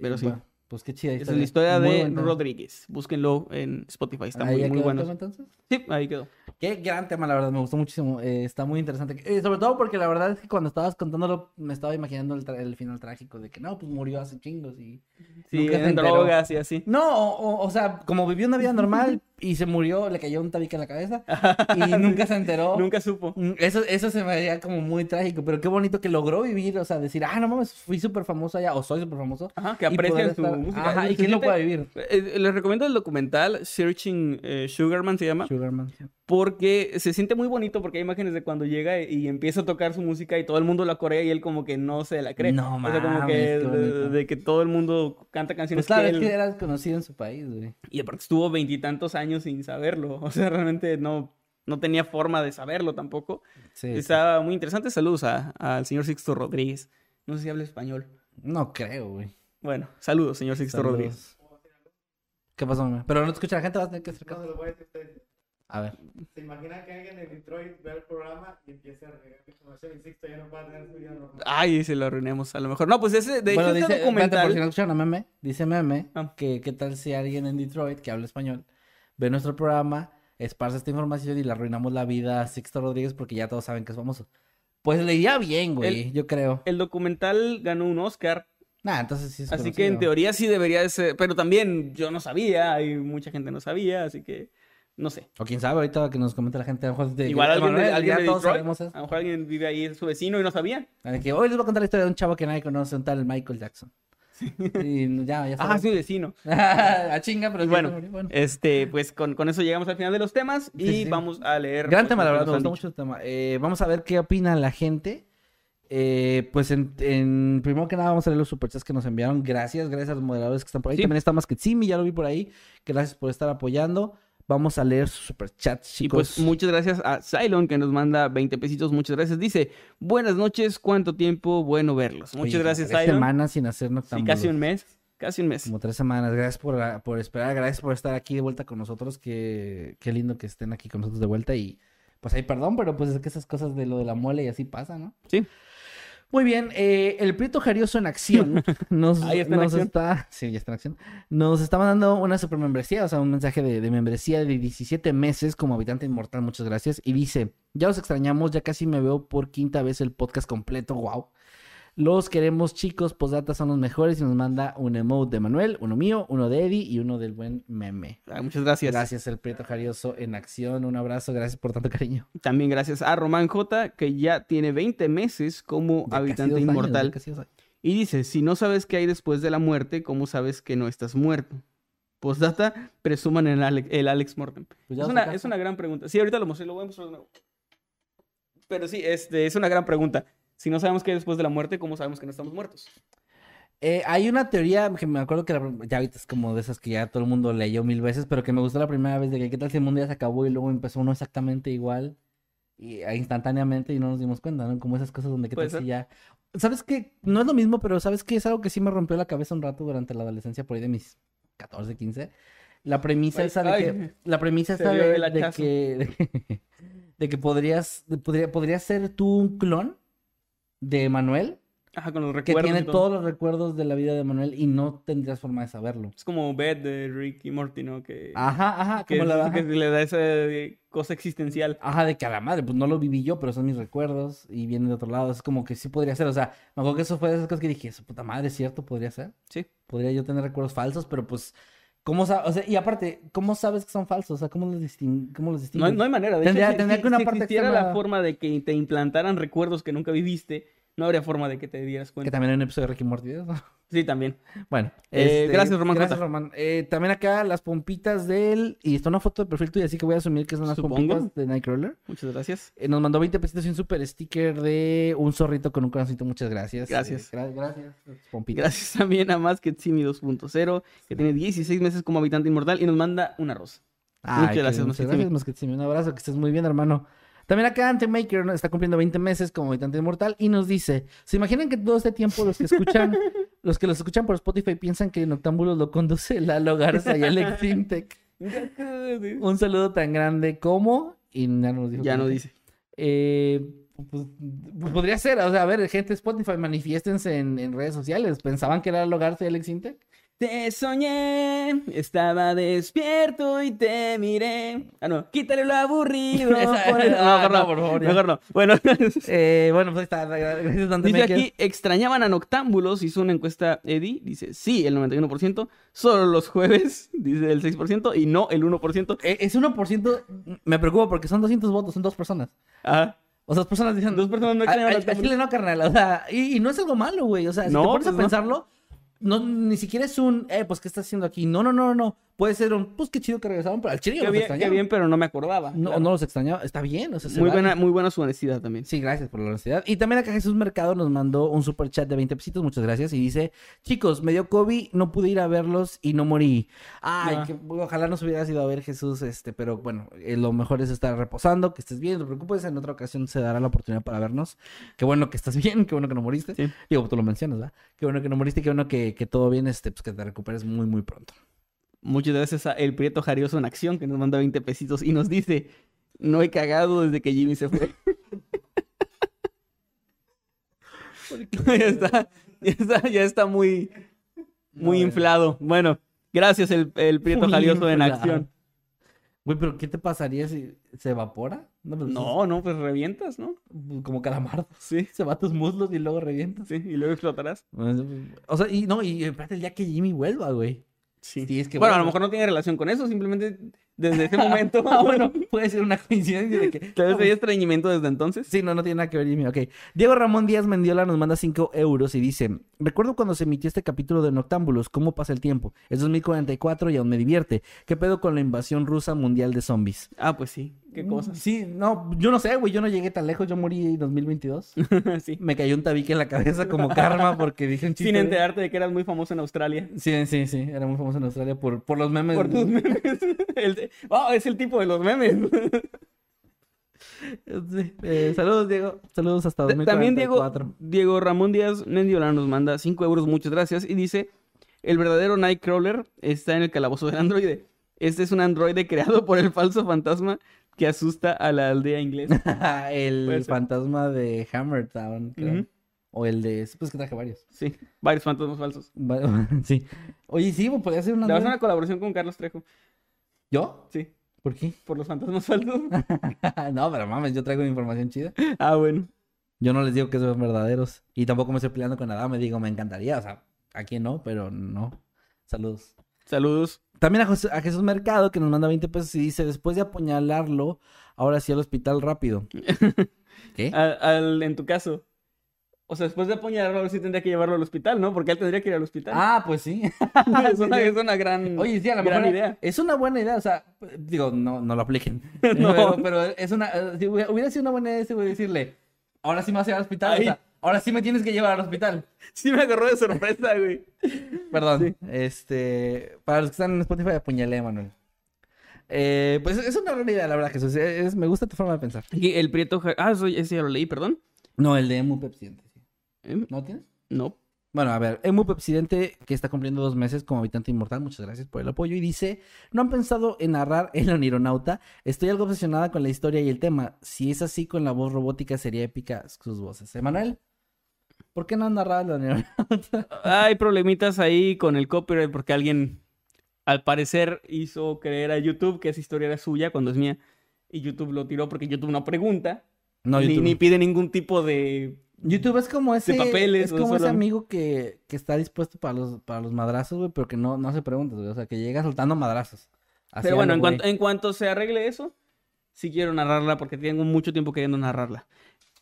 Pero sí. Bueno, pues qué chida Esa es la historia Muy de. Rodríguez. Búsquenlo en Spotify, está Ahí muy, muy bueno. entonces. Sí, ahí quedó. Qué gran tema, la verdad, me gustó muchísimo. eh, está muy interesante. Eh, sobre todo porque la verdad es que cuando estabas contándolo, me estaba imaginando el, final trágico de que no, pues murió hace chingos y. Sí, en drogas y así. No, o, o- o sea, como vivió una vida normal y se murió, le cayó un tabique en la cabeza y nunca se enteró. Nunca supo. Mm, Eso, eso se me haría como muy trágico, pero qué bonito que logró vivir, o sea, decir, ah, no mames, fui súper famoso allá, o soy súper famoso. Ajá, que y aprecian su estar- música. Ajá, Se y que siente- pueda vivir. Eh, les recomiendo el documental Searching eh, Sugarman se llama. Sugarman. Porque se siente muy bonito porque hay imágenes de cuando llega y empieza a tocar su música y todo el mundo la corea y él como que no se la cree. No O sea, como mames, que de, de que todo el mundo canta canciones Pues claro, que es él... que era conocido en su país, güey. Y aparte estuvo veintitantos años sin saberlo. O sea, realmente no, no tenía forma de saberlo tampoco. Sí, sí. Está muy interesante. Saludos al señor Sixto Rodríguez. No sé si habla español. No creo, güey. Bueno, saludos, señor Sixto Saludos. Rodríguez. ¿Qué pasó, mamá? Pero no te escucha la gente, vas a tener que acercar. No, lo voy a decir a ver. ¿Se imaginan que alguien en Detroit vea el programa y empiece a regar información y Sixto ya no va a tener su vida normal? Ay, se lo arruinemos a lo mejor. No, pues ese, de bueno, hecho, dice, este espérate, por documental... si no escucharon a Meme, dice Meme Ah. que qué tal si alguien en Detroit que habla español ve nuestro programa, esparce esta información y le arruinamos la vida a Sixto Rodríguez porque ya todos saben que es famoso. Pues le iría bien, güey, El- yo creo. El documental ganó un Oscar Nah, entonces sí es Así que en teoría sí debería de ser, pero también yo no sabía, y mucha gente no sabía, así que no sé. O quién sabe, ahorita que nos comente la gente, a lo mejor de Igual alguien, de, Emanuel, alguien ya de todos Detroit, sabemos eso. a lo mejor alguien vive ahí, es su vecino y no sabía. Que hoy les voy a contar la historia de un chavo que nadie conoce, un tal Michael Jackson. Y ya, ya Ah, sí, vecino. a chinga, pero bueno, murió, este, pues con, con eso llegamos al final de los temas y Sí, sí. vamos a leer. Gran pues, tema, la que verdad, me gustó mucho el tema. Eh, vamos a ver qué opina la gente. Eh, pues en, en- primero que nada vamos a leer los superchats que nos enviaron. Gracias, gracias a los moderadores que están por ahí. Sí. También está Masquetzimi, ya lo vi por ahí. Gracias por estar apoyando. Vamos a leer sus superchats, Y chicos. pues muchas gracias a Cylon que nos manda 20 pesitos, muchas gracias. Dice, buenas noches, ¿cuánto tiempo? Bueno verlos. Muchas Oye, gracias, Tres Cylon. semanas sin hacer Sí, noctámbulos. casi un mes, casi un mes. Como tres semanas. Gracias por, por esperar, gracias por estar aquí de vuelta con nosotros. Qué, qué lindo que estén aquí con nosotros de vuelta. Y pues ahí perdón, pero pues es que esas cosas de lo de la muele y así pasa, ¿no? Sí. Muy bien, eh, el Prieto Jarioso en acción nos, Ahí está en nos acción. está, sí, ya está en acción, nos está mandando una super membresía, o sea, un mensaje de, de membresía de 17 meses como habitante inmortal, muchas gracias, y dice, ya los extrañamos, ya casi me veo por quinta vez el podcast completo, wow. Los queremos chicos, postdata son los mejores y nos manda un emote de Manuel, uno mío, uno de Eddie y uno del buen meme. Ah, muchas gracias. Gracias, el Prieto Jarioso en acción, un abrazo, gracias por tanto cariño. También gracias a Román J, que ya tiene 20 meses como casi habitante años, inmortal. casi dos. Y dice, si no sabes qué hay después de la muerte, ¿cómo sabes que no estás muerto? Postdata, presuman el, el Alex Mortem. Pues Es una, es una gran pregunta. Sí, ahorita lo mostré, lo voy a mostrar de nuevo. Pero sí, este, es una gran pregunta. Si no sabemos qué hay después de la muerte, ¿cómo sabemos que no estamos muertos? Eh, hay una teoría que me acuerdo que la- ya ahorita es como de esas que ya todo el mundo leyó mil veces, pero que me gustó la primera vez de que qué tal si el mundo ya se acabó y luego empezó uno exactamente igual y eh, instantáneamente y no nos dimos cuenta, ¿no? Como esas cosas donde qué tal si ser. ya... ¿Sabes qué? No es lo mismo, pero ¿sabes qué? Es algo que sí me rompió la cabeza un rato durante la adolescencia por ahí de mis 14, 15. La premisa Ay, esa de ay. que... La premisa esa de, de que... De que podrías... podría, podrías ser tú un clon de Manuel Ajá, con los que recuerdos. tiene y todo. todos los recuerdos de la vida de Manuel y no tendrías forma de saberlo. Es como Beth de Rick y Morty, ¿no? Que, Ajá, ajá, que, como la es- que le da esa cosa existencial. Ajá, de que a la madre, pues no lo viví yo, pero son mis recuerdos y vienen de otro lado. Es como que sí podría ser, o sea, me acuerdo que eso fue de esas cosas que dije, su puta madre, ¿es cierto? Podría ser. Sí. Podría yo tener recuerdos falsos, pero pues, ¿cómo sabes? O sea, y aparte, ¿cómo sabes que son falsos? O sea, ¿cómo los, distin- cómo los distingues? no hay manera. De Tendría- hecho, si, tendría si- que una si parte existiera la forma de que te implantaran recuerdos que nunca viviste, no habría forma de que te dieras Que cuenta. también hay un episodio de Ricky Morty. eso. Sí, también. Bueno, Eh, gracias, Román Gracias. Román. Eh, también acá las pompitas de él. Y está una foto de perfil tuya, así que voy a asumir que son las Supongo. pompitas de Nightcrawler. Muchas gracias. Eh, nos mandó 20 pesitos y un super sticker de un zorrito con un corazoncito. Muchas gracias. Gracias. Eh, gra- gracias, pompitas. Gracias también a más que Simi 2.0, que tiene 16 meses como habitante inmortal y nos manda una rosa. Ay, Muchas gracias, muchas Mosquetimi. gracias, Mosquetimi. Un abrazo, que estés muy bien, hermano. También acá Antemaker ¿no? está cumpliendo 20 meses como habitante inmortal y nos dice, ¿se imaginan que todo este tiempo los que escuchan, los que los escuchan por Spotify piensan que Noctámbulos lo conduce Lalo Garza y Alex Fintech? Un saludo tan grande como... Y ya nos dijo Ya no no. dice. Eh, pues, pues podría ser, o sea, a ver, gente de Spotify, manifiéstense en, en redes sociales. ¿Pensaban que era Lalo Garza y Alex Fintech? Te soñé, estaba despierto y te miré. Ah, no, quítale lo aburrido. Esa- pon el- Ah, mejor no, no, por favor, ya. mejor no. Bueno, Eh, bueno, pues ahí está. Gracias, dice Antemaker. aquí, extrañaban a Noctámbulos, hizo una encuesta Eddie, dice sí, el 91%, solo los jueves, dice el 6%, y no el 1%. Eh, Es 1%, me preocupa porque son 200 votos, son dos personas. Ah, O sea, dos personas dicen... dos personas no "Ay, extrañaban a ay, al Noctámbulos. chile no, carnal. O sea, y, y no es algo malo, güey. O sea, si No, te pones a pues no. pensarlo, no, ni siquiera es un, eh, pues, ¿qué estás haciendo aquí? No, no, no, no, no. Puede ser un, pues, qué chido que regresaron, pero al chile yo Qué los bien, extrañaba. qué bien, pero no me acordaba. No, claro. no los extrañaba. Está bien, o sea, se muy, vale. buena, muy buena su honestidad también. Sí, gracias por la honestidad. Y también acá Jesús Mercado nos mandó un super chat de 20 pesitos, muchas gracias. Y dice, chicos, me dio COVID, no pude ir a verlos y no morí. Ay, Ah. que, ojalá nos hubieras ido a ver Jesús, este, pero bueno, eh, lo mejor es estar reposando, que estés bien, no te preocupes, en otra ocasión se dará la oportunidad para vernos. Qué bueno que estás bien, qué bueno que no moriste. Sí. Digo, tú lo mencionas, ¿verdad? Qué bueno que no moriste, qué bueno que, que todo bien, este, pues que te recuperes muy, muy pronto. Muchas gracias a El Prieto Jarioso en Acción, que nos manda 20 pesitos y nos dice, no he cagado desde que Jimmy se fue. ya está, ya está, ya está muy, muy No, inflado. Bueno, gracias El, el Prieto Jarioso en. Acción. Güey, pero ¿qué te pasaría si se evapora? No, pues, No, no, pues revientas, ¿no? es Como calamardo. Sí, Se va a tus muslos y luego revientas. sí, y luego explotarás. O sea, y no, y espérate el día que Jimmy vuelva, güey. Sí. Sí, es que bueno, a lo mejor no tiene relación con eso, simplemente desde ese momento. Ah, bueno, puede ser una coincidencia de que. Tal vez hay estreñimiento desde entonces. Sí, no, no tiene nada que ver, Jimmy. Ok. Diego Ramón Díaz Mendiola nos manda 5 euros y dice: Recuerdo cuando se emitió este capítulo de Noctámbulos, cómo pasa el tiempo. Es 2044 y aún me divierte. ¿Qué pedo con la invasión rusa mundial de zombies? Ah, pues sí, qué cosas. Sí, no, yo no sé, güey. Yo no llegué tan lejos. Yo morí en 2022. sí. Me cayó un tabique en la cabeza como karma porque dije un chiste. Sin enterarte de que eras muy famoso en Australia. Sí, sí, sí. Era muy famoso en Australia por, por los memes. Por tus memes. El de- Oh, es el tipo de los memes. Sí. Eh, saludos, Diego. Saludos hasta Ta- 2044. También Diego, Diego Ramón Díaz Mendiola nos manda 5 euros, muchas gracias. Y dice, el verdadero Nightcrawler está en el calabozo del androide. Este es un androide creado por el falso fantasma que asusta a la aldea inglesa. el fantasma de Hammertown, creo. O el de. Pues que traje varios. Sí, varios fantasmas falsos. Sí. Oye, sí, podría ser una. Le vas a una colaboración con Carlos Trejo. ¿Yo? Sí, ¿Por qué? por los fantasmas falsos. no, pero mames, yo traigo información chida. Ah, bueno. Yo no les digo que son verdaderos. Y tampoco me estoy peleando con nada. Me digo, me encantaría. O sea, aquí no, pero no. Saludos. Saludos. También a, José- a Jesús Mercado, que nos manda 20 pesos y dice: Después de apuñalarlo, ahora sí al hospital rápido. ¿Qué? A- al- en tu caso. O sea, después de apuñalarlo, ahora sí tendría que llevarlo al hospital, ¿no? Porque él tendría que ir al hospital. Ah, pues sí. es, una, es una gran, Oye, sí, a lo gran mejor idea. es una buena idea, o sea, digo, no, no lo apliquen. No. Pero, pero es una, si hubiera sido una buena idea ese güey decirle, ahora sí me vas a llevar al hospital, o Ay. sea, ahora sí me tienes que llevar al hospital. Sí me agarró de sorpresa, güey. Perdón, este, para los que están en Spotify, apuñalé, Manuel. Eh, pues es una buena idea, la verdad, Jesús. Es, es- me gusta tu forma de pensar. Y el Prieto... Ah, ese ya lo leí, perdón. No, el de Emu Pepsidente. Em, ¿No tienes? No. Bueno, a ver, Emu Pepsidente, que está cumpliendo dos meses como habitante inmortal, muchas gracias por el apoyo. Y dice: No han pensado en narrar El Onironauta. Estoy algo obsesionada con la historia y el tema. Si es así, con la voz robótica sería épica sus voces. Emanuel, ¿por qué no han narrado El Onironauta? Hay problemitas ahí con el copyright porque alguien, al parecer, hizo creer a YouTube que esa historia era suya cuando es mía. Y YouTube lo tiró porque YouTube no pregunta. No, ni, YouTube. ni pide ningún tipo de... YouTube es como ese, papeles, es amigo que, que está dispuesto para los, para los madrazos, güey, pero que no, no hace preguntas, güey. O sea, que llega soltando madrazos. Pero bueno, en cuanto, en cuanto se arregle eso, sí quiero narrarla porque tengo mucho tiempo queriendo narrarla.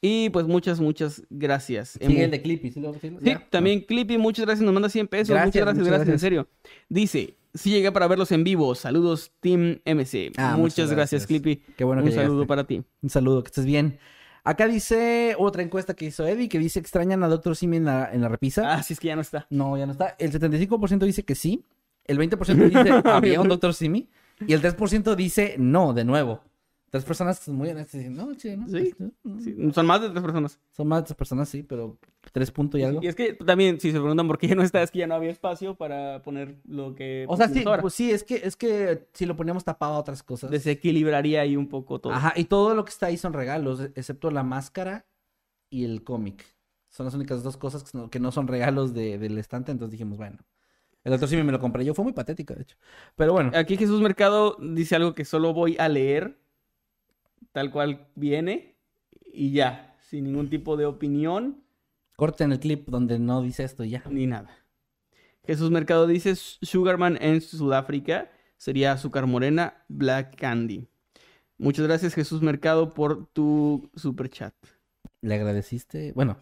Y pues muchas, muchas gracias. Sigue el de Clippy. ¿sí lo- sí lo- Sí, también Clippy, muchas gracias, nos manda 100 pesos. Gracias, muchas gracias, muchas gracias, en serio. Dice, si llegué para verlos en vivo, saludos Team MC. Ah, muchas, muchas gracias, gracias. Clippy. Qué bueno Un que saludo llegaste. para ti. Un saludo, que estés bien. Acá dice otra encuesta que hizo Eddie que dice extrañan a Doctor Simi en la, en la repisa. Ah, sí, es que ya no está. No, ya no está. El 75% dice que sí. El 20% dice había un Doctor Simi. Y el 3% dice no, de nuevo. Tres personas muy honestas dicen, no, che, no. Sí, Sí, no". son más de tres personas. Son más de tres personas, sí, pero tres puntos y algo. Y es que también, si se preguntan por qué ya no está, es que ya no había espacio para poner lo que... O sea, sí, ahora. pues sí, es que, es que si lo poníamos tapado a otras cosas. Desequilibraría ahí un poco todo. Ajá, y todo lo que está ahí son regalos, excepto la máscara y el cómic. Son las únicas dos cosas que no, que no son regalos de- del estante, entonces dijimos, bueno. El Doctor Simi me lo compré yo, fue muy patético, de hecho. Pero bueno. Aquí Jesús Mercado dice algo que solo voy a leer tal cual viene y ya, sin ningún tipo de opinión Corten el clip donde no dice esto y ya. ni nada. Jesús Mercado dice Sugarman en Sudáfrica sería azúcar morena, Black Candy. Muchas gracias Jesús Mercado por tu super chat. Le agradeciste. Bueno,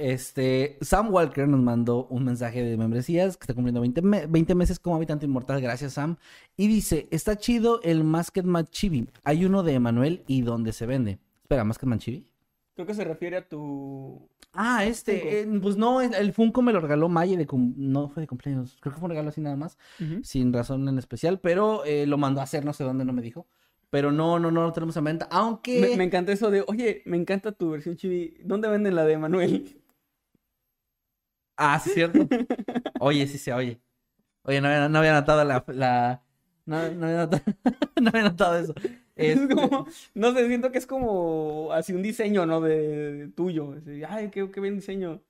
este Sam Walker nos mandó un mensaje de membresías que está cumpliendo 20, me- 20 meses como habitante inmortal. Gracias, Sam. Y dice: Está chido el Masked Man Chibi. Hay uno de Emanuel y donde se vende. Espera, ¿Masked Man Chibi? Creo que se refiere a tu... Ah, este, eh, pues no, el- Funko me lo regaló Maye de cum- no fue de cumpleaños, creo que fue un regalo así nada más, sin razón en especial, pero eh, lo mandó a hacer, no sé dónde, no me dijo. Pero no, no, no lo tenemos en venta, aunque... Me, me encanta eso de, oye, me encanta tu versión chibi. ¿Dónde venden la de Manuel? Ah, sí, cierto. Oye, sí se oye. Oye, no había, no había notado la... la... No, no había notado, no había notado eso. Es Este, como, no sé, siento que es como así un diseño, ¿no? De, de tuyo. Así, Ay, qué, qué buen diseño.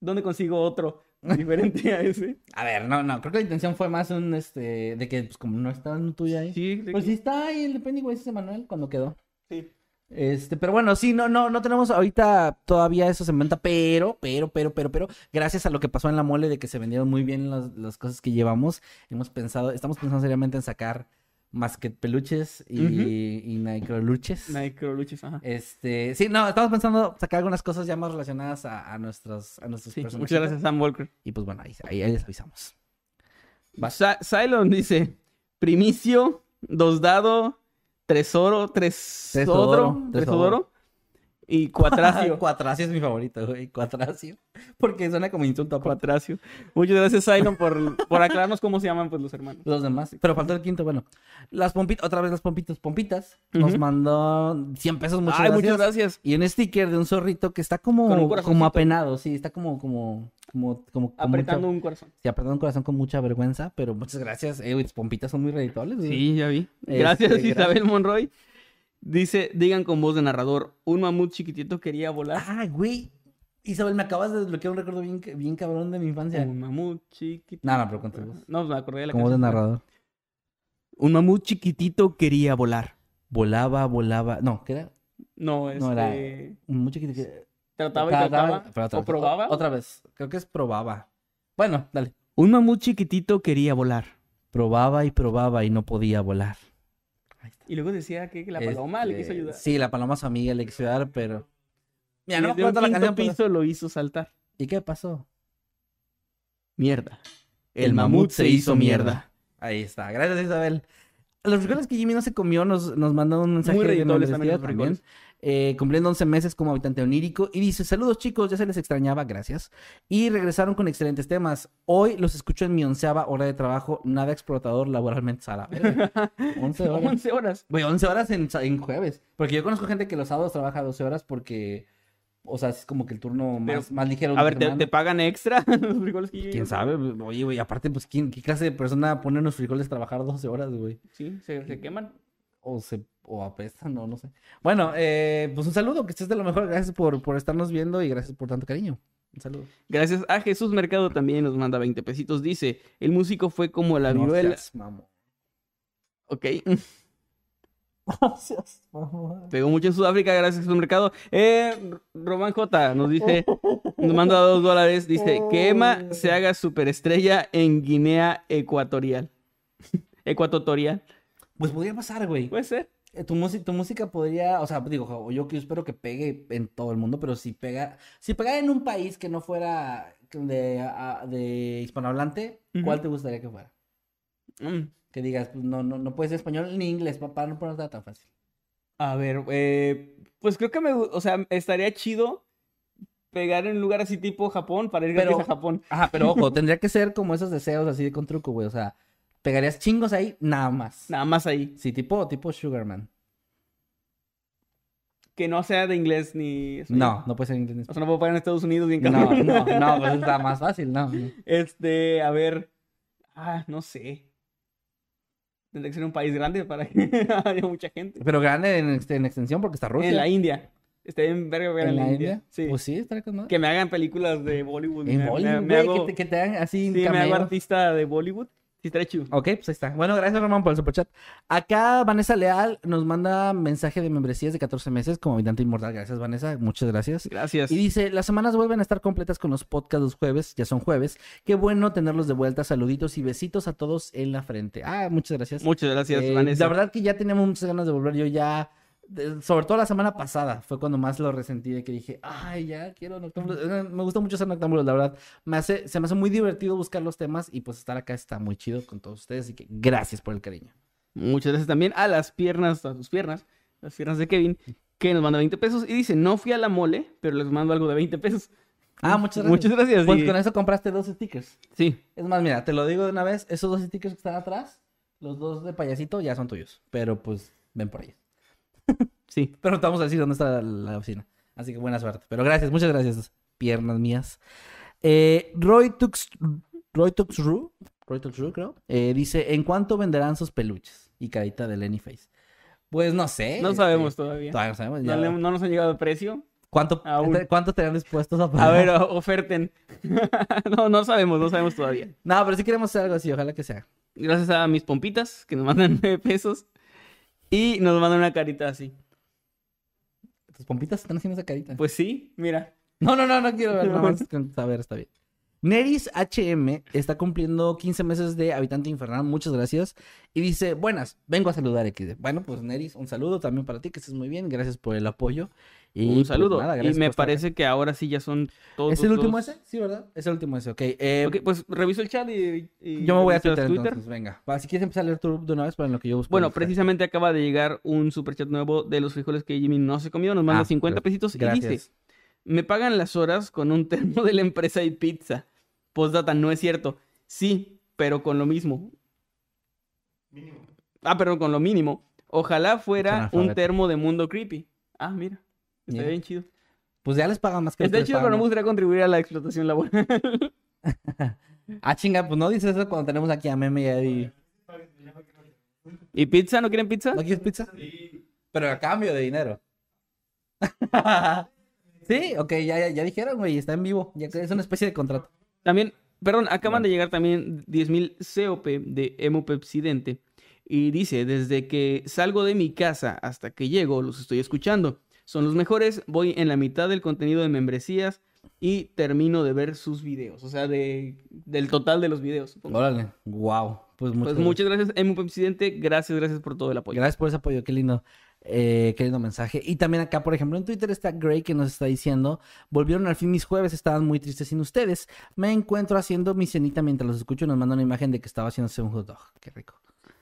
¿Dónde consigo otro diferente a ese? A ver, no, no, creo que la intención fue más un, este, de que, pues, como no estaba en tuyo ahí. Sí, de Pues sí está ahí el de Pennywise ese Manuel cuando quedó. sí. Este, pero bueno, sí, no, no, no tenemos ahorita todavía eso en venta, pero, pero, pero, pero, pero, gracias a lo que pasó en la mole de que se vendieron muy bien las, las cosas que llevamos, hemos pensado, estamos pensando seriamente en sacar más que peluches y, Ujú. y microluches. Microluches, ajá. Este, sí, no, estamos pensando sacar algunas cosas ya más relacionadas a, a nuestros, a nuestros Sí, personajes. muchas gracias, Sam Walker. Y pues bueno, ahí, ahí, ahí les avisamos. Cylon dice: Primicio, dos dado, tresoro, tres Tresodoro, tresodoro, tresodoro. Y cuatracio. Cuatracio es mi favorito, güey, cuatracio. Porque suena como insulto a cuatracio. Muchas gracias, Cylon, por, por aclararnos cómo se llaman pues, los hermanos. Los demás. Pero faltó el quinto, bueno. Las pompitas, otra vez las pompitas, pompitas. Nos mandó 100 pesos, muchas Ay, gracias. muchas gracias. Y un sticker de un zorrito que está como, como apenado, sí, está como, como, como, como, Apretando mucha- un corazón. sí, apretando un corazón con mucha vergüenza, pero muchas gracias. Eh, pompitas son muy redituables, güey. Sí, ya vi. Este, gracias. Isabel Monroy. Dice, digan con voz de narrador, un mamut chiquitito quería volar. Ah, güey. Isabel, me acabas de desbloquear un recuerdo bien, bien cabrón de mi infancia. Un mamut chiquitito. No, no, pero con tu voz. No, me acordé de la Como voz de narrador. Un mamut chiquitito quería volar. Volaba, volaba. No, ¿qué era? No, este... No, era- Muy chiquito. que- Trataba y Trataba- trataba. pero otra ¿O probaba? Otra vez. Creo que es probaba. Bueno, dale. Un mamut chiquitito quería volar. Probaba y probaba y no podía volar. Y luego decía que la paloma le quiso Este, ayudar. Sí, la paloma su amiga le quiso ayudar, pero. Mira, no me la canción. pero- piso lo hizo saltar. ¿Y qué pasó? Mierda. El, mamut se hizo mierda. Ahí está. Gracias, Isabel. Los frijoles que Jimmy no se comió nos, nos mandó un mensaje Muy de también. Eh, cumpliendo 11 meses como habitante onírico. Y dice, saludos chicos, ya se les extrañaba, gracias. Y regresaron con excelentes temas. Hoy los escucho en mi onceava hora de trabajo, nada explotador laboralmente sala. 11 horas. 11 horas. Güey, 11 horas en, en jueves. Porque yo conozco gente que los sábados trabaja 12 horas porque, o sea, es como que el turno Pero, más, más ligero. A ver, ¿te, te pagan extra los frijoles que ¿Quién sabe? Oye, güey, aparte, pues, ¿quién, ¿qué clase de persona pone unos frijoles a trabajar 12 horas, güey? Sí, se, se queman. O se o apestan, no, no sé. Bueno, eh, pues un saludo, que estés de lo mejor. Gracias por, por estarnos viendo y gracias por tanto cariño. Un saludo. Gracias a Jesús Mercado también nos manda 20 pesitos. Dice, el músico fue como la viruela. seas mamón. Ok. Seas mamón. Pegó mucho en Sudáfrica, gracias Jesús Mercado. Eh, Román J nos dice, nos manda dos dólares. Dice, que Emma se haga superestrella en Guinea Ecuatorial. Ecuatorial. Pues podría pasar, güey. Puede ser. Eh, Tu, música, tu música podría, o sea, digo, yo que espero que pegue en todo el mundo, pero si pega, si pegara en un país que no fuera de, a- de hispanohablante, ¿cuál te gustaría que fuera? Mm. Que digas, pues no, no, no puedes español ni inglés, pa- para no ponerte tan fácil. A ver, eh, pues creo que me, o sea, estaría chido pegar en un lugar así tipo Japón para ir Pero- a Japón. Ajá, pero ojo, tendría que ser como esos deseos así con truco, güey. O sea, pegarías chingos ahí, nada más. Nada más ahí. Sí, tipo, tipo Sugarman. Que no sea de inglés ni. No, no puede ser inglés. O sea, no puedo pagar en Estados Unidos bien No, no, no, pues está más fácil, no. Este, a ver. Ah, no sé. Tendría que ser un país grande para que haya mucha gente. Pero grande en, ext- en extensión porque está Rusia. En la India. Está bien verga ver ¿En en la India? India. Sí. Pues sí, está con. Que me hagan películas de Bollywood. En me- Bollywood, me güey, hago- que, te, que te hagan así Sí, me hago artista de Bollywood. Sí, chido. Ok, pues ahí está. Bueno, gracias Román por el superchat. Acá Vanessa Leal nos manda mensaje de membresías de 14 meses como habitante inmortal. Gracias Vanessa, muchas gracias. Gracias. Y dice, las semanas vuelven a estar completas con los podcasts los jueves, ya son jueves. Qué bueno tenerlos de vuelta. Saluditos y besitos a todos en la frente. Ah, muchas gracias. Muchas gracias, Eh, Vanessa. La verdad que ya teníamos muchas ganas de volver. Yo ya, sobre todo la semana pasada, fue cuando más lo resentí de que dije, ay, ya quiero Noctámbulos. Eh, Me gusta mucho hacer Noctámbulos, la verdad. Me hace, se me hace muy divertido buscar los temas y pues estar acá está muy chido con todos ustedes. Así que gracias por el cariño. Muchas gracias también a las piernas, a sus piernas, las piernas de Kevin, que nos manda 20 pesos y dice, no fui a la mole, pero les mando algo de 20 pesos. Ah, muchas gracias. Muchas gracias. Pues y- con eso compraste dos stickers. Sí, Es más, mira, te lo digo de una vez, esos dos stickers que están atrás, los dos de payasito, ya son tuyos. Pero pues, ven por ellos. sí. Pero no te vamos a decir dónde está la oficina. Así que buena suerte. Pero gracias, muchas gracias, piernas mías. Eh, Roy Tux, Roy Tuxru, Roy Tuxru, creo, eh, dice, ¿en cuánto venderán sus peluches? Y carita de Lenny Face. Pues no sé. No este, sabemos todavía. Todavía no sabemos. No, ya. le- no nos han llegado de precio. ¿Cuánto, Aún. ¿Cuánto estarían dispuestos a pagar? A ver, oferten. no, no sabemos, no sabemos todavía. No, pero sí queremos hacer algo así, ojalá que sea. Gracias a mis pompitas, que nos mandan 9 pesos. Y nos mandan una carita así. Tus pompitas están haciendo esa carita. Pues sí, mira. No, no, no, no quiero ver, con saber, está bien. Neris HM está cumpliendo 15 meses de habitante infernal, muchas gracias. Y dice, buenas, vengo a saludar XD. Bueno, pues Neris, un saludo también para ti, que estés muy bien, gracias por el apoyo. Y un pues, saludo. y me parece que ahora sí ya son todos. ¿Es el último ese? Sí, ¿verdad? Es el último ese, ok. eh, Ok, pues reviso el chat y. y yo me voy a revisas Twitter, entonces, venga. Va, si quieres empezar a leer tu de una vez para en lo que yo busco. Bueno, precisamente acaba de llegar un superchat nuevo de los frijoles que Jimmy no se comió. Nos manda Ah, 50 gra- pesitos y dice: Me pagan las horas con un termo de la empresa y pizza. Postdata, no es cierto. Sí, pero con lo mismo. Mínimo. Ah, pero con lo mínimo. Ojalá fuera un termo de mundo creepy. Ah, mira. Está bien chido. Pues ya les pagan más que Está chido, pero no me gustaría contribuir a la explotación laboral. Ah, chinga, pues no dices eso cuando tenemos aquí a Meme y a Eddie. ¿Y pizza? ¿No quieren pizza? ¿No quieres pizza? Pero a cambio de dinero. sí, ok, ya, ya, ya dijeron, güey, está en vivo. Ya es una especie de contrato. También, perdón, acaban de llegar también 10.000 COP de Hemopepsidente. Y dice, desde que salgo de mi casa hasta que llego, los estoy escuchando. Son los mejores, voy en la mitad del contenido de membresías y termino de ver sus videos. O sea, de, del total de los videos. supongo. Órale, wow. Pues muchas, Pues muchas gracias, Hemopepsidente. Gracias, gracias por todo el apoyo. gracias por ese apoyo, qué lindo. Eh, qué lindo mensaje. Y también acá, por ejemplo, en Twitter está Gray que nos está diciendo, volvieron al fin mis jueves, estaban muy tristes sin ustedes. Me encuentro haciendo mi cenita mientras los escucho y nos manda una imagen de que estaba haciéndose un hot dog. Qué rico.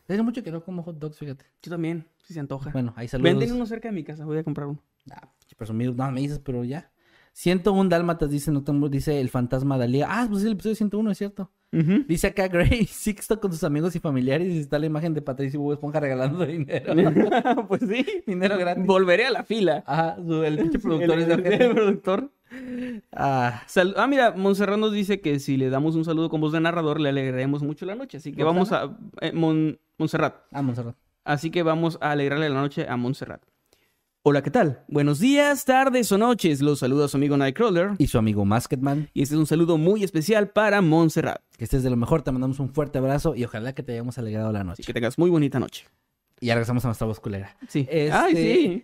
Tiene mucho que no como hot dogs, fíjate. Yo también, si se antoja. Bueno, ahí saludos. Venden uno cerca de mi casa, voy a comprar uno. Ah, presumido. No, me dices, pero ya. 101 dálmatas, dice, Noctámbulo, dice el fantasma Dalía. Ah, pues es el episodio 101, es cierto. Ujú. Dice acá Gray, Sixto con sus amigos y familiares y está la imagen de Patricio Bob Esponja regalando dinero. pues sí. dinero gratis. Volveré a la fila. Ajá, el pinche productor El- es de el- productor. Ah, ah, mira, Montserrat nos dice que si le damos un saludo con voz de narrador, le alegraremos mucho la noche. Así que vamos a. eh, Mon- Montserrat. ah, Montserrat. Así que vamos a alegrarle la noche a Montserrat. Hola, ¿qué tal? Buenos días, tardes o noches. Los saluda su amigo Nightcrawler. Y su amigo Masketman. Y este es un saludo muy especial para Montserrat. Que estés de lo mejor, te mandamos un fuerte abrazo y ojalá que te hayamos alegrado la noche. Así que tengas muy bonita noche. Y ya regresamos a nuestra voz culera. Sí. Este, Ay,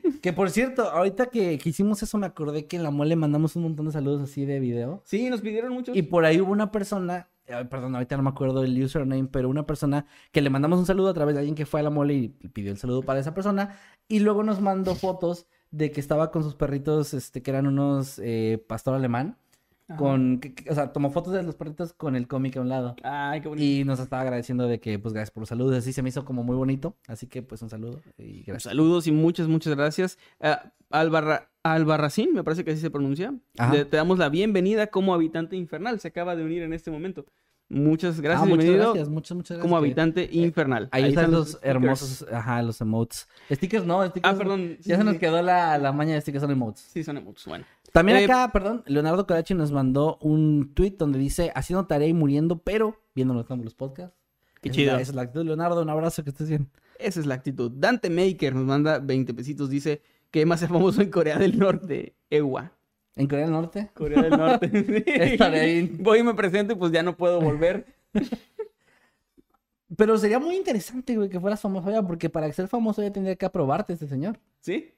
sí. Que por cierto, ahorita que, que hicimos eso me acordé que en la mole mandamos un montón de saludos así de video. Sí, nos pidieron muchos. Y por ahí hubo una persona perdón, ahorita no me acuerdo el username, pero una persona que le mandamos un saludo a través de alguien que fue a la mole y pidió el saludo para esa persona. Y luego nos mandó fotos de que estaba con sus perritos, este, que eran unos eh, pastor alemán. Con, que- que- o sea, tomó fotos de los perritos con el cómic a un lado. Ay, qué bonito. Y nos estaba agradeciendo de que, pues, gracias por los saludos. Así se me hizo como muy bonito. Así que, pues, un saludo y gracias. Saludos y muchas, muchas gracias. Ah, Albarra- Albarracín, me parece que así se pronuncia. Le- te damos la bienvenida como habitante infernal. Se acaba de unir en este momento. Muchas gracias. Ah, muchas bienvenido gracias, muchas, muchas gracias. como que- habitante infernal. Ahí, están los stickers. hermosos, ajá, los emotes. Stickers no, stickers. Ah, perdón. Sí, Ya se sí, nos quedó la, la maña de stickers son emotes. Sí, son emotes. Bueno. También Eh, acá, perdón, Leonardo Corachi nos mandó un tweet donde dice, haciendo tarea y muriendo, pero viendo los los podcasts. Qué Esa chido. Es la, esa es la actitud, Leonardo, un abrazo, que estés bien. Esa es la actitud. Dante Maker nos manda 20 pesitos. Dice que más es famoso en Corea del Norte. Ewa. ¿En Corea del Norte? Corea del Norte. Estaré bien. Voy y me presento y pues ya no puedo volver. Pero sería muy interesante, güey, que fueras famoso ya, porque para ser famoso ya tendría que aprobarte este señor. ¿Sí?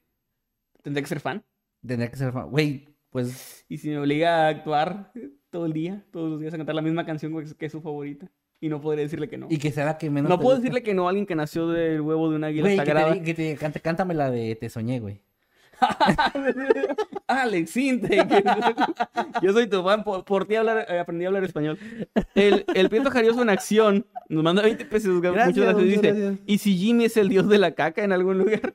Tendría que ser fan. Tendría que ser famoso. Güey, pues, Y si me obliga a actuar todo el día, todos los días a cantar la misma canción que es su favorita. Y no podré decirle que no. y que sea la que menos No puedo decirle que no a alguien que nació del huevo de una águila Güey, que te, sagrada. di- que te cante, cántame la de Te Soñé, güey. Alex. Yo soy tu fan. Por, por ti hablar, eh, aprendí a hablar español. El, el Prieto Jarioso en acción nos manda 20 pesos. Gracias, muchas gracias. muchas Dice, gracias. ¿y si Jimmy es el dios de la caca en algún lugar?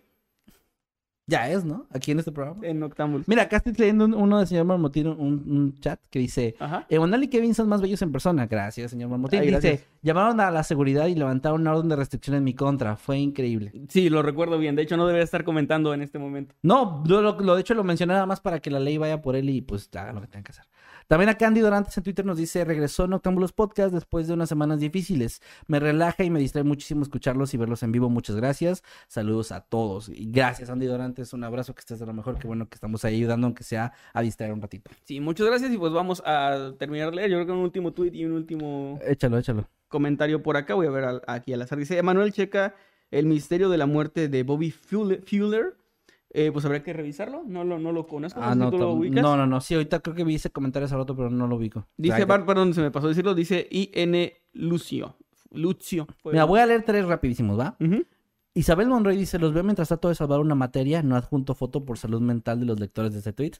Ya es, ¿no? Aquí en este programa. En Octámbulos. Mira, acá estoy leyendo un- uno del señor Marmotín, un, un chat que dice... Ajá. Emanuel y Kevin son más bellos en persona. Gracias, señor Marmotín. Ay, Dice, gracias. llamaron a la seguridad y levantaron una orden de restricción en mi contra. Fue increíble. Sí, lo recuerdo bien. De hecho, no debería estar comentando en este momento. No, lo, lo- de hecho lo mencioné nada más para que la ley vaya por él y pues haga lo que tengan que hacer. También a Candy Dorantes en Twitter nos dice, regresó Noctámbulos Podcast después de unas semanas difíciles. Me relaja y me distrae muchísimo escucharlos y verlos en vivo. Muchas gracias. Saludos a todos. Y gracias, Andy Dorantes. Un abrazo, que estés de lo mejor. Qué bueno que estamos ahí ayudando, aunque sea a distraer un ratito. Sí, muchas gracias. Y pues vamos a terminar de leer. Yo creo que un último tweet y un último Échalo, échalo. comentario por acá. Voy a ver al- aquí al azar. Dice, Emanuel checa el misterio de la muerte de Bobby Fuller. Eh, pues habría que revisarlo. No lo, no lo conozco. Ah, no, lo ubicas. no, no, no. Sí, ahorita creo que vi ese comentario hace rato, pero no lo ubico. Dice, Bar- perdón, se me pasó decirlo. Dice IN Lucio. Lucio. Mira, voy a leer tres rapidísimos, ¿va? Isabel Monroy dice, los veo mientras trato de salvar una materia, no adjunto foto por salud mental de los lectores de este tweet.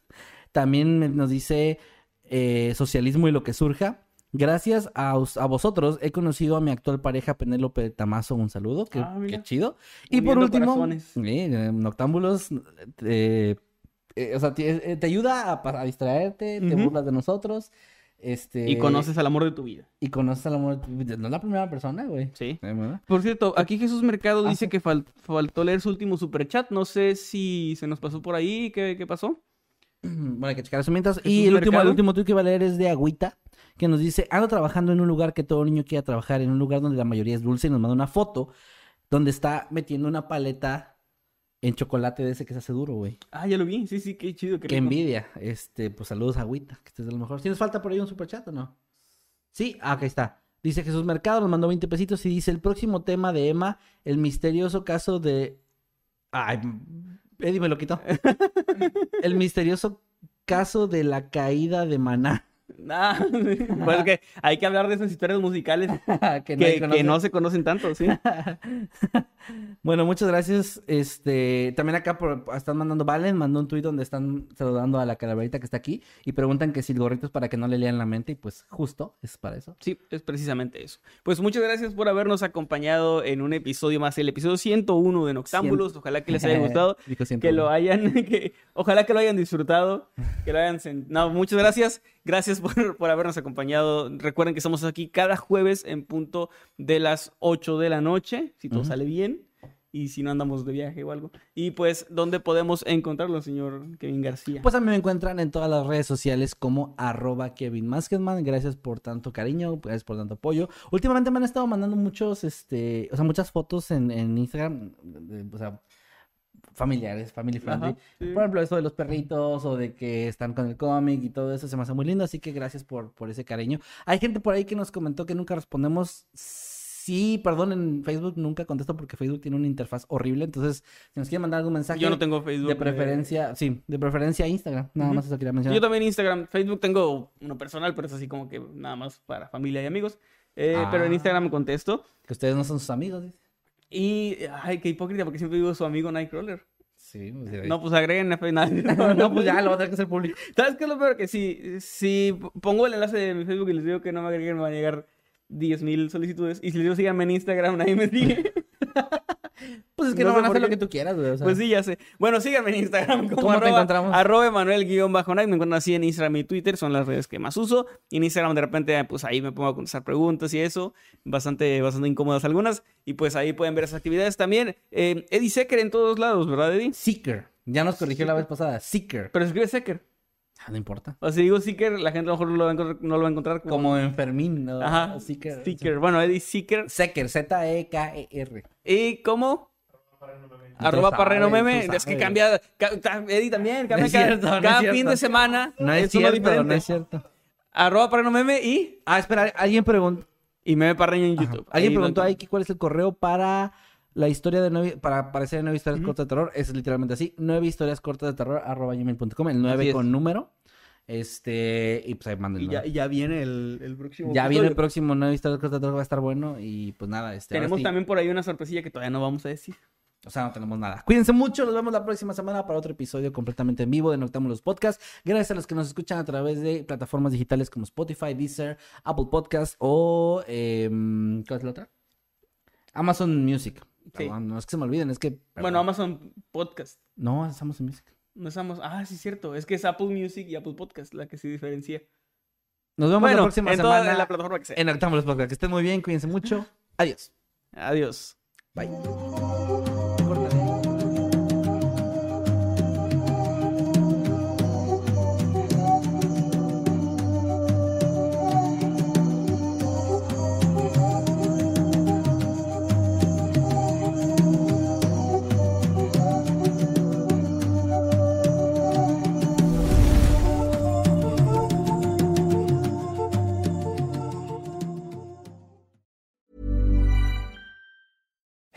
También nos dice eh, socialismo y lo que surja. Gracias a, vosotros he conocido a mi actual pareja Penélope Tamazo, un saludo, qué, Ah, qué chido. Y por último, eh, Noctámbulos, eh, eh, o sea, te, eh, te ayuda a, distraerte, te burlas de nosotros. Este, Y conoces al amor de tu vida. Y conoces al amor de tu vida. No es la primera persona, güey. Sí. Por cierto, aquí Jesús Mercado Ah, dice sí. que fal- faltó leer su último superchat. No sé si se nos pasó por ahí. ¿Qué, qué pasó? Bueno, hay que checar eso mientras. Jesús Y el último, el último tweet que va a leer es de Agüita, que nos dice, ando trabajando en un lugar que todo niño quiere trabajar, en un lugar donde la mayoría es dulce, y nos manda una foto donde está metiendo una paleta en chocolate de ese que se hace duro, güey. Ah, ya lo vi. Sí, sí, qué chido. Qué, Qué envidia. Este, pues saludos Agüita, que estés de lo mejor. ¿Tienes falta por ahí un superchat o no? Sí, ah, acá está. Dice Jesús Mercado, nos mandó 20 pesitos y dice, el próximo tema de Emma, el misterioso caso de... Ay, Eddie me lo quitó. el misterioso caso de la caída de Maná. Ah, pues que hay que hablar de esas historias musicales que, no se conocen tanto, ¿sí? bueno, muchas gracias. Este, también acá por- están mandando Valen, mandó un tuit donde están saludando a la calaverita que está aquí y preguntan que si el gorrito es para que no le lean la mente y pues justo es para eso. Sí, es precisamente eso. Pues muchas gracias por habernos acompañado en un episodio más, el episodio 101 de Noctámbulos. Ojalá que les haya gustado. Que lo hayan, que ojalá que lo hayan disfrutado, que lo hayan sen- No, muchas gracias, gracias por, por habernos acompañado. Recuerden que estamos aquí cada jueves en punto de las 8 de la noche, si todo sale bien, y si no andamos de viaje o algo. Y pues, ¿dónde podemos encontrarlo, señor Kevin García? Pues a mí me encuentran en todas las redes sociales como arroba Kevin Maskedman. Gracias por tanto cariño, gracias por tanto apoyo. Últimamente me han estado mandando muchos, este, o sea, muchas fotos en, en Instagram, o sea, familiares, family friendly. Ajá, sí. Por ejemplo, esto de los perritos o de que están con el cómic y todo eso se me hace muy lindo, así que gracias por, por ese cariño. Hay gente por ahí que nos comentó que nunca respondemos. sí, perdón, en Facebook nunca contesto porque Facebook tiene una interfaz horrible. Entonces, si nos quieren mandar algún mensaje. Yo no tengo Facebook. De preferencia, sí, de preferencia Instagram. Nada más eso quería mencionar. Yo también Instagram. Facebook tengo uno personal, pero es así como que nada más para familia y amigos. Eh, Pero en Ah. Instagram contesto. Que ustedes no son sus amigos, dice. Y, ay, qué hipócrita, porque siempre digo su amigo Nightcrawler. Sí, pues, No, pues agreguen a Facebook. no, pues ya lo va a tener que hacer público. ¿Sabes qué es lo peor? Que si, si pongo el enlace de mi Facebook y les digo que no me agreguen, me van a llegar 10.000 solicitudes. Y si les digo síganme en Instagram, nadie me sigue. Pues es que No no, van a lo que tú quieras, güey. o sea. Pues sí, ya sé. Bueno, síganme en Instagram como ¿Cómo te arroba, encontramos? arroba Emanuel guion bajo. Me encuentran así en Instagram y Twitter, son las redes que más uso. Y en Instagram de repente, pues ahí me pongo a contestar preguntas y eso. Bastante, bastante incómodas algunas. Y pues ahí pueden ver esas actividades también. Eh, Eddie Secker en todos lados, ¿verdad, Eddie? Seeker. Ya nos corrigió la vez pasada. Seeker. Pero escribe Secker. Ah, no importa. O si digo Seeker, la gente a lo mejor no lo va a encontrar, no lo va a encontrar como... Como enfermín, ¿no? Ajá, Seeker. Seeker. Bueno, Eddie Seeker. Seeker, Z-E-K-E-R. ¿Y cómo? Arroba Parreno Meme. Es que cambia. Eddie también. Cambia es cada, no es cada fin de semana. No es uno cierto, no es cierto. Arroba Parreno Meme y. Ah, espera, alguien preguntó. Y Meme Parreño en. YouTube. Alguien preguntó ahí cuál es el correo para la historia de nueve, para aparecer en nueve historias Ujú. cortas de terror. Es literalmente así, nueve historias cortas de terror, arroba gmail.com, el nueve con número. Este, y pues ahí Y mándenlo. ya, y ya viene el, el próximo. Ya viene el próximo nueve historias cortas de terror, va a estar bueno. Y pues nada, este. Tenemos sí, también por ahí una sorpresilla que todavía no vamos a decir. O sea, no tenemos nada. Cuídense mucho, nos vemos la próxima semana para otro episodio completamente en vivo de Noctámbulos Podcast. Gracias a los que nos escuchan a través de plataformas digitales como Spotify, Deezer, Apple Podcast o. em, ¿Cuál es la otra? Amazon Music. Sí. No es que se me olviden, es que. Bueno. Amazon Podcast. No, es Amazon Music. No estamos. Ah, sí, cierto. Es que es Apple Music y Apple Podcast la que se diferencia. Nos vemos Bueno, la próxima en toda semana la plataforma que sea. en Noctámbulos Podcast. Que estén muy bien, cuídense mucho. Adiós. Adiós. Bye.